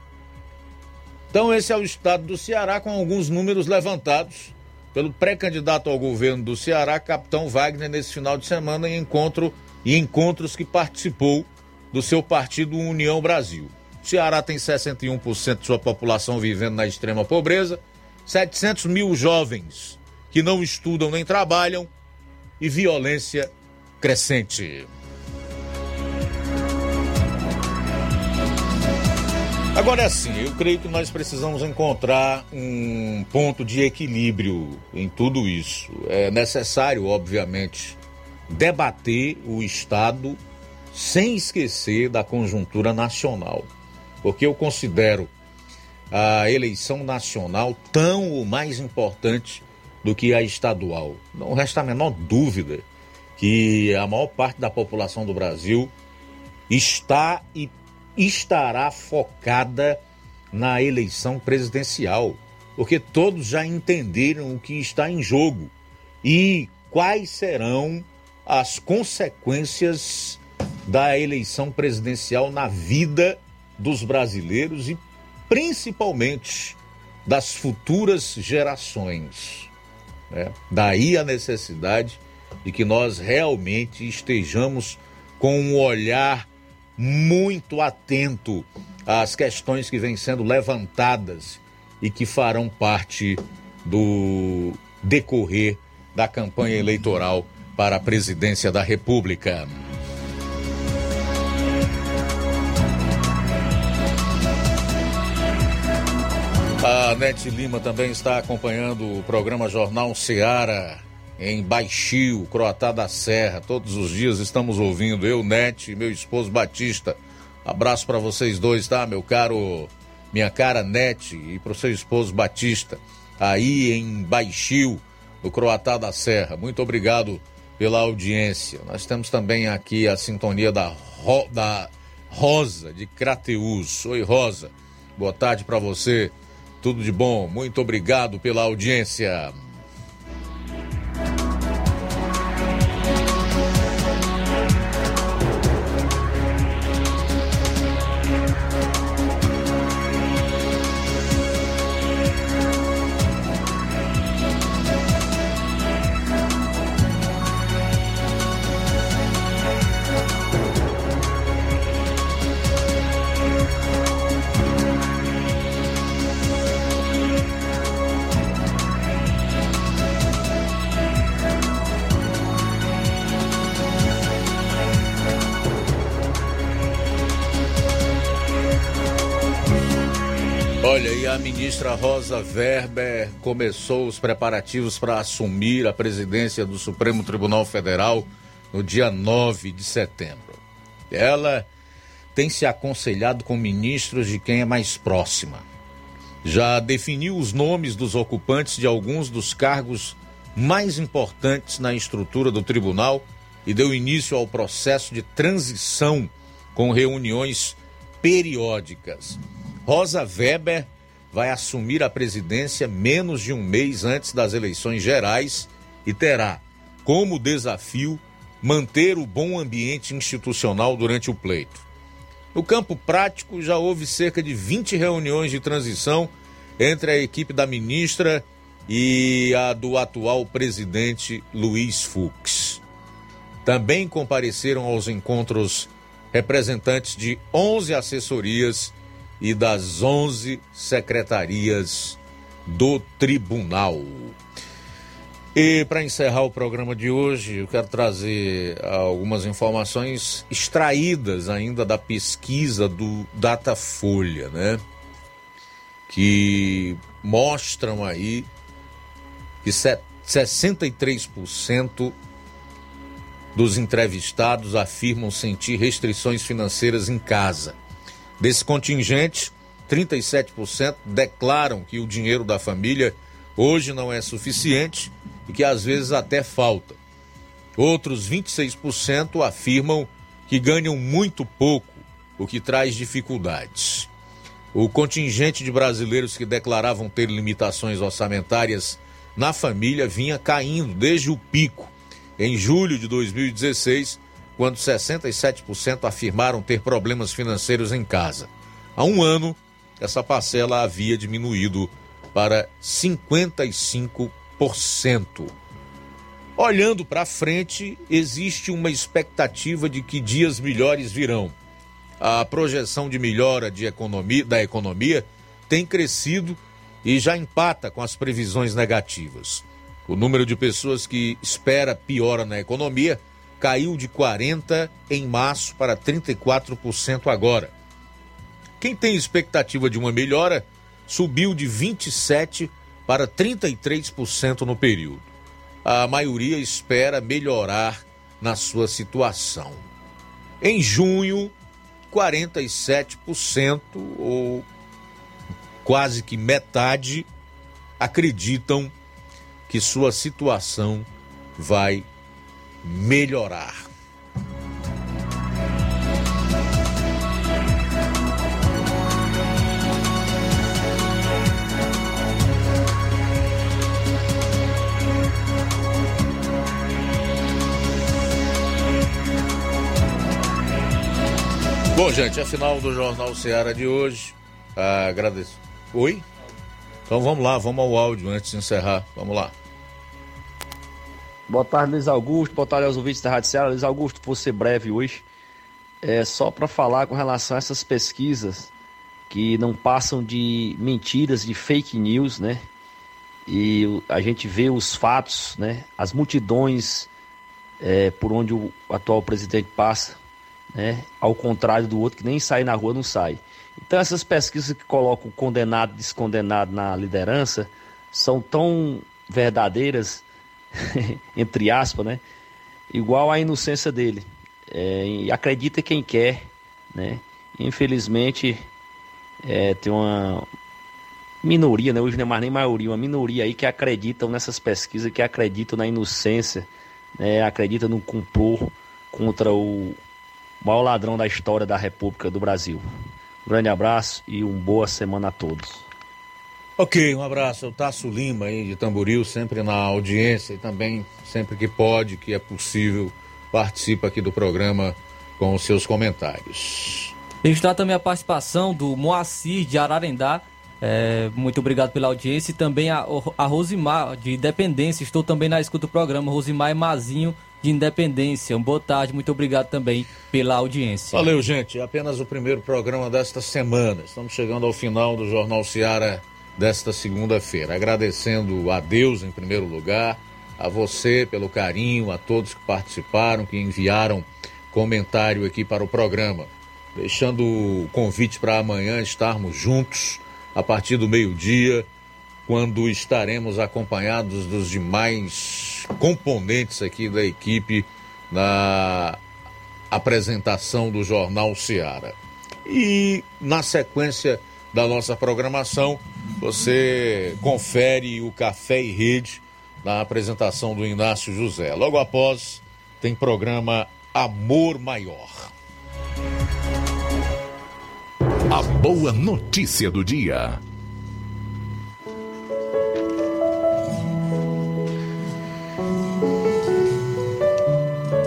Então, esse é o estado do Ceará, com alguns números levantados pelo pré-candidato ao governo do Ceará, capitão Wagner, nesse final de semana, em encontro e encontros que participou do seu partido União Brasil. Ceará tem 61% de sua população vivendo na extrema pobreza, 700 mil jovens que não estudam nem trabalham e violência crescente. Agora é assim, eu creio que nós precisamos encontrar um ponto de equilíbrio em tudo isso. É necessário, obviamente, debater o Estado sem esquecer da conjuntura nacional. Porque eu considero a eleição nacional tão ou mais importante do que a estadual. Não resta a menor dúvida que a maior parte da população do Brasil está e estará focada na eleição presidencial, porque todos já entenderam o que está em jogo e quais serão as consequências da eleição presidencial na vida dos brasileiros e principalmente das futuras gerações. Né? Daí a necessidade de que nós realmente estejamos com um olhar muito atento às questões que vêm sendo levantadas e que farão parte do decorrer da campanha eleitoral para a presidência da República. A Nete Lima também está acompanhando o programa Jornal Seara em Baixio, Croatá da Serra. Todos os dias estamos ouvindo, eu, Nete e meu esposo Batista. Abraço para vocês dois, tá, meu caro, minha cara Nete e para o seu esposo Batista, aí em Baixio, no Croatá da Serra. Muito obrigado pela audiência. Nós temos também aqui a sintonia da, Ro... da Rosa de Crateus. Oi, Rosa. Boa tarde para você. Tudo de bom. Muito obrigado pela audiência. A ministra Rosa Weber começou os preparativos para assumir a presidência do Supremo Tribunal Federal no dia 9 de setembro. Ela tem se aconselhado com ministros de quem é mais próxima. Já definiu os nomes dos ocupantes de alguns dos cargos mais importantes na estrutura do tribunal e deu início ao processo de transição com reuniões periódicas. Rosa Weber vai assumir a presidência menos de um mês antes das eleições gerais e terá como desafio manter o bom ambiente institucional durante o pleito. No campo prático, já houve cerca de 20 reuniões de transição entre a equipe da ministra e a do atual presidente Luiz Fux. Também compareceram aos encontros representantes de 11 assessorias e das 11 secretarias do tribunal. E para encerrar o programa de hoje, eu quero trazer algumas informações extraídas ainda da pesquisa do Datafolha, né? Que mostram aí que 63% dos entrevistados afirmam sentir restrições financeiras em casa. Desse contingente, 37% declaram que o dinheiro da família hoje não é suficiente e que às vezes até falta. Outros 26% afirmam que ganham muito pouco, o que traz dificuldades. O contingente de brasileiros que declaravam ter limitações orçamentárias na família vinha caindo desde o pico em julho de 2016, quando 67% afirmaram ter problemas financeiros em casa. Há um ano, essa parcela havia diminuído para 55%. Olhando para frente, existe uma expectativa de que dias melhores virão. A projeção de melhora de economia, da economia tem crescido e já empata com as previsões negativas. O número de pessoas que espera piora na economia caiu de 40% em março para 34% agora. Quem tem expectativa de uma melhora subiu de 27% para 33% no período. A maioria espera melhorar na sua situação. Em junho, 47% ou quase que metade acreditam que sua situação vai melhorar. Bom, gente, é final do Jornal Ceará de hoje. Ah, agradeço. Oi? Então vamos lá, vamos ao áudio antes de encerrar. Vamos lá. Boa tarde, Luiz Augusto. Boa tarde aos ouvintes da Rádio Ceará. Luiz Augusto, vou ser breve hoje. É só para falar com relação a essas pesquisas que não passam de mentiras, de fake news, né? E a gente vê os fatos, né? As multidões é, por onde o atual presidente passa, né? Ao contrário do outro que nem sai na rua não sai. Então essas pesquisas que colocam condenado descondenado na liderança são tão verdadeiras <laughs> entre aspas, né? Igual a inocência dele. É, e acredita quem quer, né? Infelizmente, é, tem uma minoria, né? Hoje não é mais nem maioria, uma minoria aí que acreditam nessas pesquisas, que acreditam na inocência, né? Acreditam no complô contra o maior ladrão da história da República do Brasil. Um grande abraço e uma boa semana a todos. Ok, um abraço ao Tasso Lima aí de Tamboril, sempre na audiência e também sempre que pode, que é possível, participa aqui do programa com os seus comentários. Está também a participação do Moacir de Ararendá. É, muito obrigado pela audiência e também a, a Rosimar de Independência. Estou também na escuta do programa. Rosimar e Mazinho de Independência. boa tarde, muito obrigado também pela audiência. Valeu, gente. Apenas o primeiro programa desta semana. Estamos chegando ao final do Jornal Seara desta segunda-feira. Agradecendo a Deus em primeiro lugar, a você pelo carinho, a todos que participaram, que enviaram comentário aqui para o programa. Deixando o convite para amanhã estarmos juntos a partir do meio-dia, quando estaremos acompanhados dos demais componentes aqui da equipe na apresentação do Jornal Seara. E na sequência da nossa programação, você confere o Café e Rede na apresentação do Inácio José. Logo após, tem programa Amor Maior. A boa notícia do dia.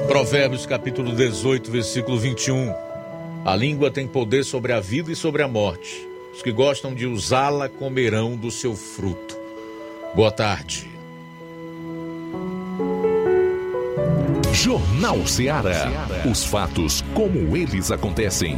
Provérbios capítulo 18, versículo 21. A língua tem poder sobre a vida e sobre a morte. Os que gostam de usá-la comerão do seu fruto. Boa tarde. Jornal Ceará. Os fatos como eles acontecem.